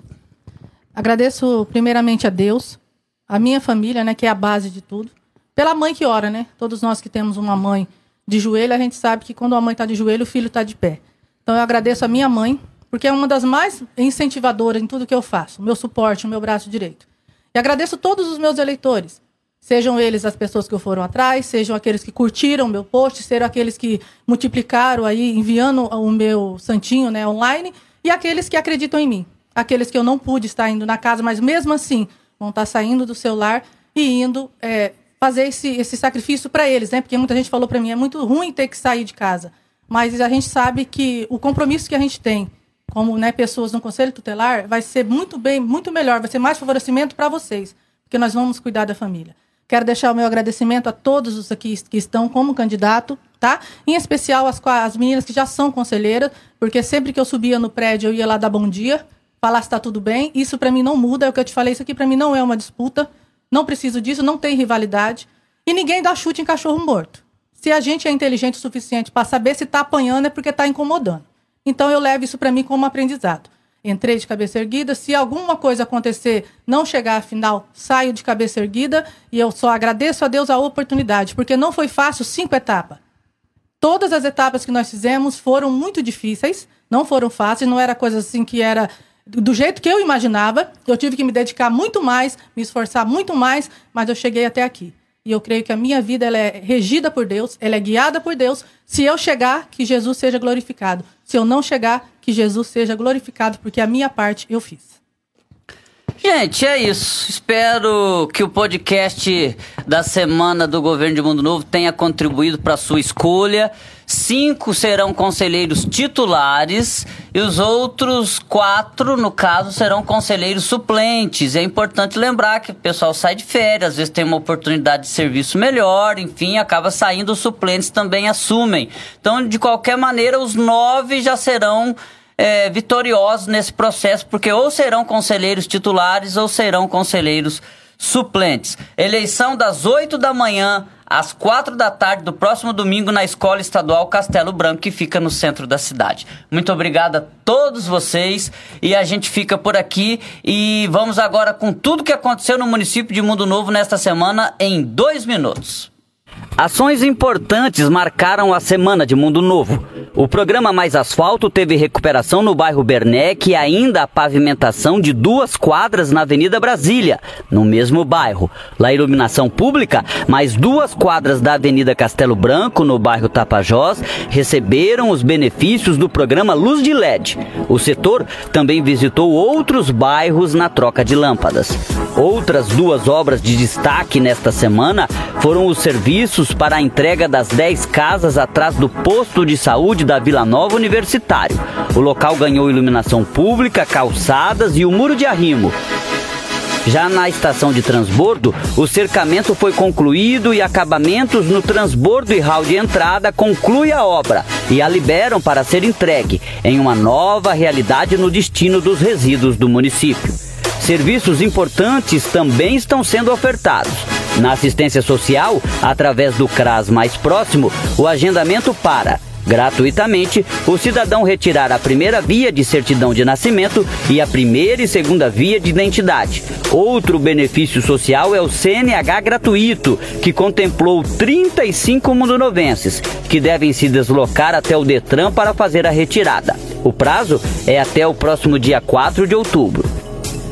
Agradeço primeiramente a Deus, a minha família, né, que é a base de tudo. Pela mãe que ora, né? Todos nós que temos uma mãe de joelho, a gente sabe que quando a mãe está de joelho, o filho está de pé. Então eu agradeço a minha mãe, porque é uma das mais incentivadoras em tudo que eu faço, o meu suporte, o meu braço direito. E agradeço todos os meus eleitores, Sejam eles as pessoas que foram atrás, sejam aqueles que curtiram meu post, sejam aqueles que multiplicaram aí, enviando o meu santinho né, online, e aqueles que acreditam em mim. Aqueles que eu não pude estar indo na casa, mas mesmo assim vão estar saindo do celular e indo é, fazer esse, esse sacrifício para eles, né? Porque muita gente falou para mim, é muito ruim ter que sair de casa. Mas a gente sabe que o compromisso que a gente tem como né, pessoas no Conselho Tutelar vai ser muito bem, muito melhor, vai ser mais favorecimento para vocês, porque nós vamos cuidar da família. Quero deixar o meu agradecimento a todos os aqui que estão como candidato, tá? Em especial as, as meninas que já são conselheiras, porque sempre que eu subia no prédio eu ia lá dar bom dia, falar se está tudo bem. Isso para mim não muda, é o que eu te falei, isso aqui para mim não é uma disputa. Não preciso disso, não tem rivalidade. E ninguém dá chute em cachorro morto. Se a gente é inteligente o suficiente para saber se está apanhando é porque está incomodando. Então eu levo isso para mim como aprendizado entrei de cabeça erguida. Se alguma coisa acontecer, não chegar à final, saio de cabeça erguida e eu só agradeço a Deus a oportunidade, porque não foi fácil cinco etapas. Todas as etapas que nós fizemos foram muito difíceis, não foram fáceis, não era coisa assim que era do jeito que eu imaginava. Eu tive que me dedicar muito mais, me esforçar muito mais, mas eu cheguei até aqui. E eu creio que a minha vida ela é regida por Deus, ela é guiada por Deus. Se eu chegar, que Jesus seja glorificado. Se eu não chegar, que Jesus seja glorificado, porque a minha parte eu fiz. Gente, é isso. Espero que o podcast da semana do governo de Mundo Novo tenha contribuído para sua escolha. Cinco serão conselheiros titulares e os outros quatro, no caso, serão conselheiros suplentes. É importante lembrar que o pessoal sai de férias, às vezes tem uma oportunidade de serviço melhor, enfim, acaba saindo, os suplentes também assumem. Então, de qualquer maneira, os nove já serão é, vitoriosos nesse processo, porque ou serão conselheiros titulares ou serão conselheiros suplentes. Eleição das 8 da manhã às quatro da tarde do próximo domingo na Escola Estadual Castelo Branco, que fica no centro da cidade. Muito obrigado a todos vocês e a gente fica por aqui e vamos agora com tudo que aconteceu no município de Mundo Novo nesta semana em dois minutos. Ações importantes marcaram a Semana de Mundo Novo. O programa Mais Asfalto teve recuperação no bairro Bernec e ainda a pavimentação de duas quadras na Avenida Brasília, no mesmo bairro. La iluminação pública, mais duas quadras da Avenida Castelo Branco, no bairro Tapajós, receberam os benefícios do programa Luz de LED. O setor também visitou outros bairros na troca de lâmpadas. Outras duas obras de destaque nesta semana foram os serviços para a entrega das 10 casas atrás do posto de saúde da Vila Nova Universitário. O local ganhou iluminação pública, calçadas e o muro de arrimo. Já na estação de transbordo, o cercamento foi concluído e acabamentos no transbordo e hall de entrada conclui a obra e a liberam para ser entregue em uma nova realidade no destino dos resíduos do município. Serviços importantes também estão sendo ofertados. Na assistência social, através do CRAS mais próximo, o agendamento para gratuitamente, o cidadão retirar a primeira via de certidão de nascimento e a primeira e segunda via de identidade. Outro benefício social é o CNH gratuito, que contemplou 35 mundonovenses, que devem se deslocar até o Detran para fazer a retirada. O prazo é até o próximo dia 4 de outubro.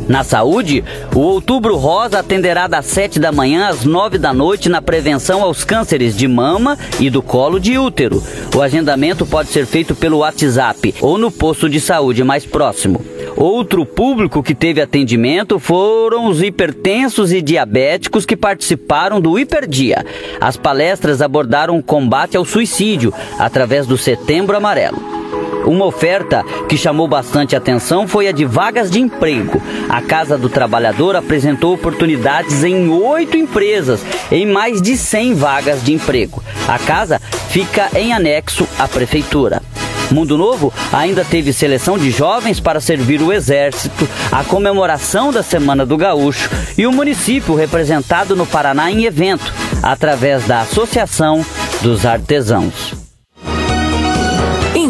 Na saúde, o Outubro Rosa atenderá das 7 da manhã às 9 da noite na prevenção aos cânceres de mama e do colo de útero. O agendamento pode ser feito pelo WhatsApp ou no posto de saúde mais próximo. Outro público que teve atendimento foram os hipertensos e diabéticos que participaram do Hiperdia. As palestras abordaram o combate ao suicídio através do Setembro Amarelo. Uma oferta que chamou bastante atenção foi a de vagas de emprego. A Casa do Trabalhador apresentou oportunidades em oito empresas, em mais de 100 vagas de emprego. A casa fica em anexo à prefeitura. Mundo Novo ainda teve seleção de jovens para servir o Exército, a comemoração da Semana do Gaúcho e o município representado no Paraná em evento, através da Associação dos Artesãos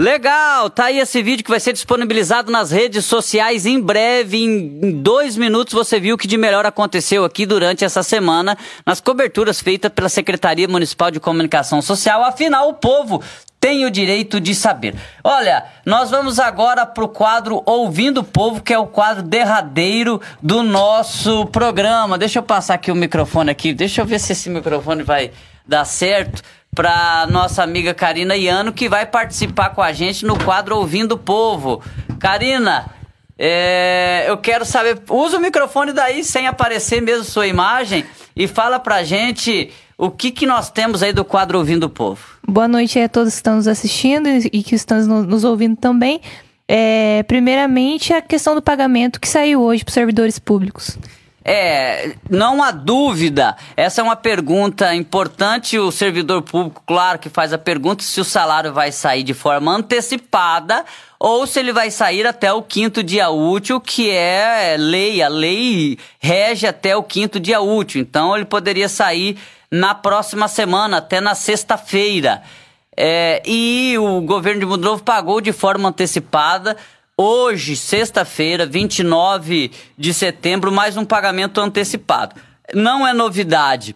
Legal, tá aí esse vídeo que vai ser disponibilizado nas redes sociais em breve. Em dois minutos você viu o que de melhor aconteceu aqui durante essa semana nas coberturas feitas pela Secretaria Municipal de Comunicação Social. Afinal, o povo tem o direito de saber. Olha, nós vamos agora para o quadro Ouvindo o Povo, que é o quadro derradeiro do nosso programa. Deixa eu passar aqui o microfone aqui, deixa eu ver se esse microfone vai dar certo para nossa amiga Karina Iano, que vai participar com a gente no quadro Ouvindo o Povo. Karina, é, eu quero saber, usa o microfone daí sem aparecer mesmo sua imagem e fala pra gente o que, que nós temos aí do quadro Ouvindo o Povo. Boa noite a todos que estão nos assistindo e que estão nos ouvindo também. É, primeiramente, a questão do pagamento que saiu hoje para servidores públicos. É, não há dúvida. Essa é uma pergunta importante. O servidor público, claro, que faz a pergunta se o salário vai sair de forma antecipada ou se ele vai sair até o quinto dia útil, que é lei. A lei rege até o quinto dia útil. Então, ele poderia sair na próxima semana, até na sexta-feira. É, e o governo de Mundo Novo pagou de forma antecipada. Hoje, sexta-feira, 29 de setembro, mais um pagamento antecipado. Não é novidade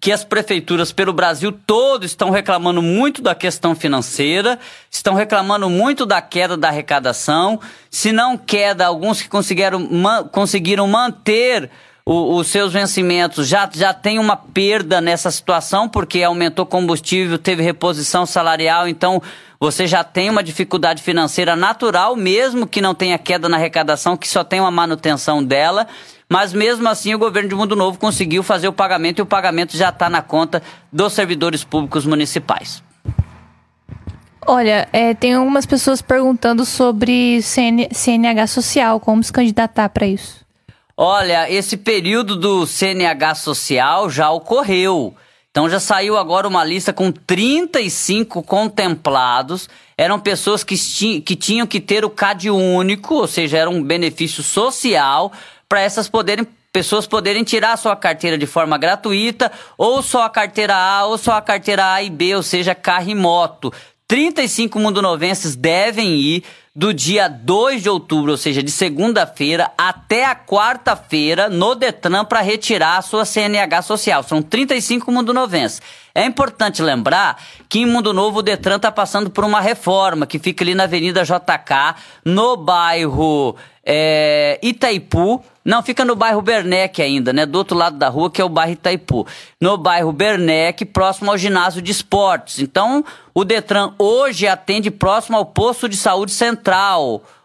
que as prefeituras pelo Brasil todo estão reclamando muito da questão financeira, estão reclamando muito da queda da arrecadação, se não queda, alguns que conseguiram, conseguiram manter o, os seus vencimentos já, já tem uma perda nessa situação, porque aumentou combustível, teve reposição salarial, então você já tem uma dificuldade financeira natural, mesmo que não tenha queda na arrecadação, que só tem uma manutenção dela. Mas mesmo assim, o governo de Mundo Novo conseguiu fazer o pagamento e o pagamento já está na conta dos servidores públicos municipais. Olha, é, tem algumas pessoas perguntando sobre CN, CNH social, como se candidatar para isso. Olha, esse período do CNH social já ocorreu. Então já saiu agora uma lista com 35 contemplados. Eram pessoas que, que tinham que ter o CAD único, ou seja, era um benefício social para essas poderem pessoas poderem tirar sua carteira de forma gratuita, ou só a carteira A, ou só a carteira A e B, ou seja, carro e moto. 35 mundonovenses devem ir do dia 2 de outubro, ou seja, de segunda-feira até a quarta-feira no Detran para retirar a sua CNH social. São 35 mundonovenses. É importante lembrar que em Mundo Novo o Detran está passando por uma reforma que fica ali na Avenida JK, no bairro é, Itaipu. Não, fica no bairro Bernec ainda, né? Do outro lado da rua, que é o bairro Itaipu. No bairro Bernec, próximo ao ginásio de esportes. Então, o Detran hoje atende próximo ao posto de saúde central.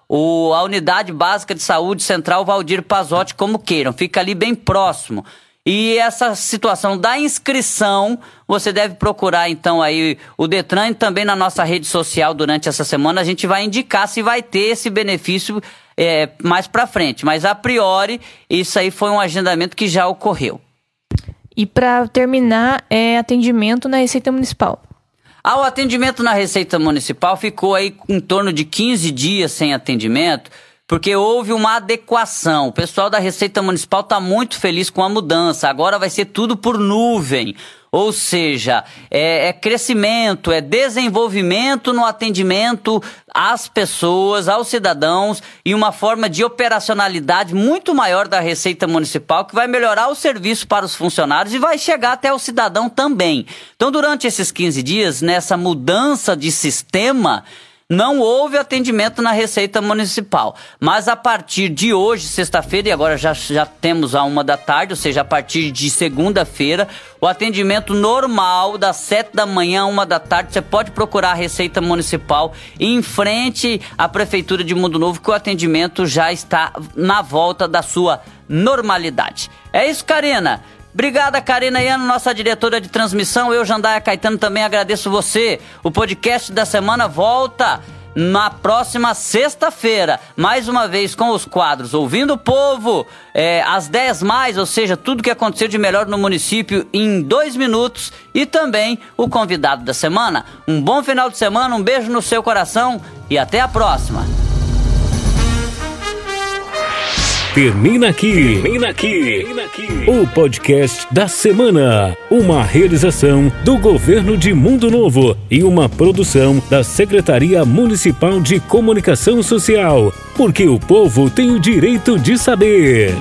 O, a unidade básica de saúde central Valdir Pazotti, como queiram. Fica ali bem próximo. E essa situação da inscrição, você deve procurar então aí o Detran e também na nossa rede social durante essa semana a gente vai indicar se vai ter esse benefício é, mais para frente. Mas a priori, isso aí foi um agendamento que já ocorreu. E para terminar, é atendimento na Receita Municipal. Ah, o atendimento na Receita Municipal ficou aí em torno de 15 dias sem atendimento porque houve uma adequação. O pessoal da Receita Municipal está muito feliz com a mudança. Agora vai ser tudo por nuvem. Ou seja, é, é, crescimento, é desenvolvimento no atendimento às pessoas, aos cidadãos e uma forma de operacionalidade muito maior da Receita Municipal que vai melhorar o serviço para os funcionários e vai chegar até o cidadão também. Então, durante esses 15 dias, nessa mudança de sistema, não houve atendimento na Receita Municipal. Mas a partir de hoje, sexta-feira, e agora já, já temos a uma da tarde, ou seja, a partir de segunda-feira, o atendimento normal das sete da manhã a uma da tarde, você pode procurar a Receita Municipal em frente à Prefeitura de Mundo Novo, que o atendimento já está na volta da sua normalidade. É isso, Karina. Obrigada, Karina Iano, nossa diretora de transmissão. Eu, Jandaia Caetano, também agradeço você. O podcast da semana volta na próxima sexta-feira, mais uma vez com os quadros Ouvindo o Povo, é, às 10 mais, ou seja, tudo que aconteceu de melhor no município em dois minutos e também o convidado da semana. Um bom final de semana, um beijo no seu coração e até a próxima. Termina aqui. Termina aqui. O podcast da semana. Uma realização do governo de Mundo Novo e uma produção da Secretaria Municipal de Comunicação Social. Porque o povo tem o direito de saber.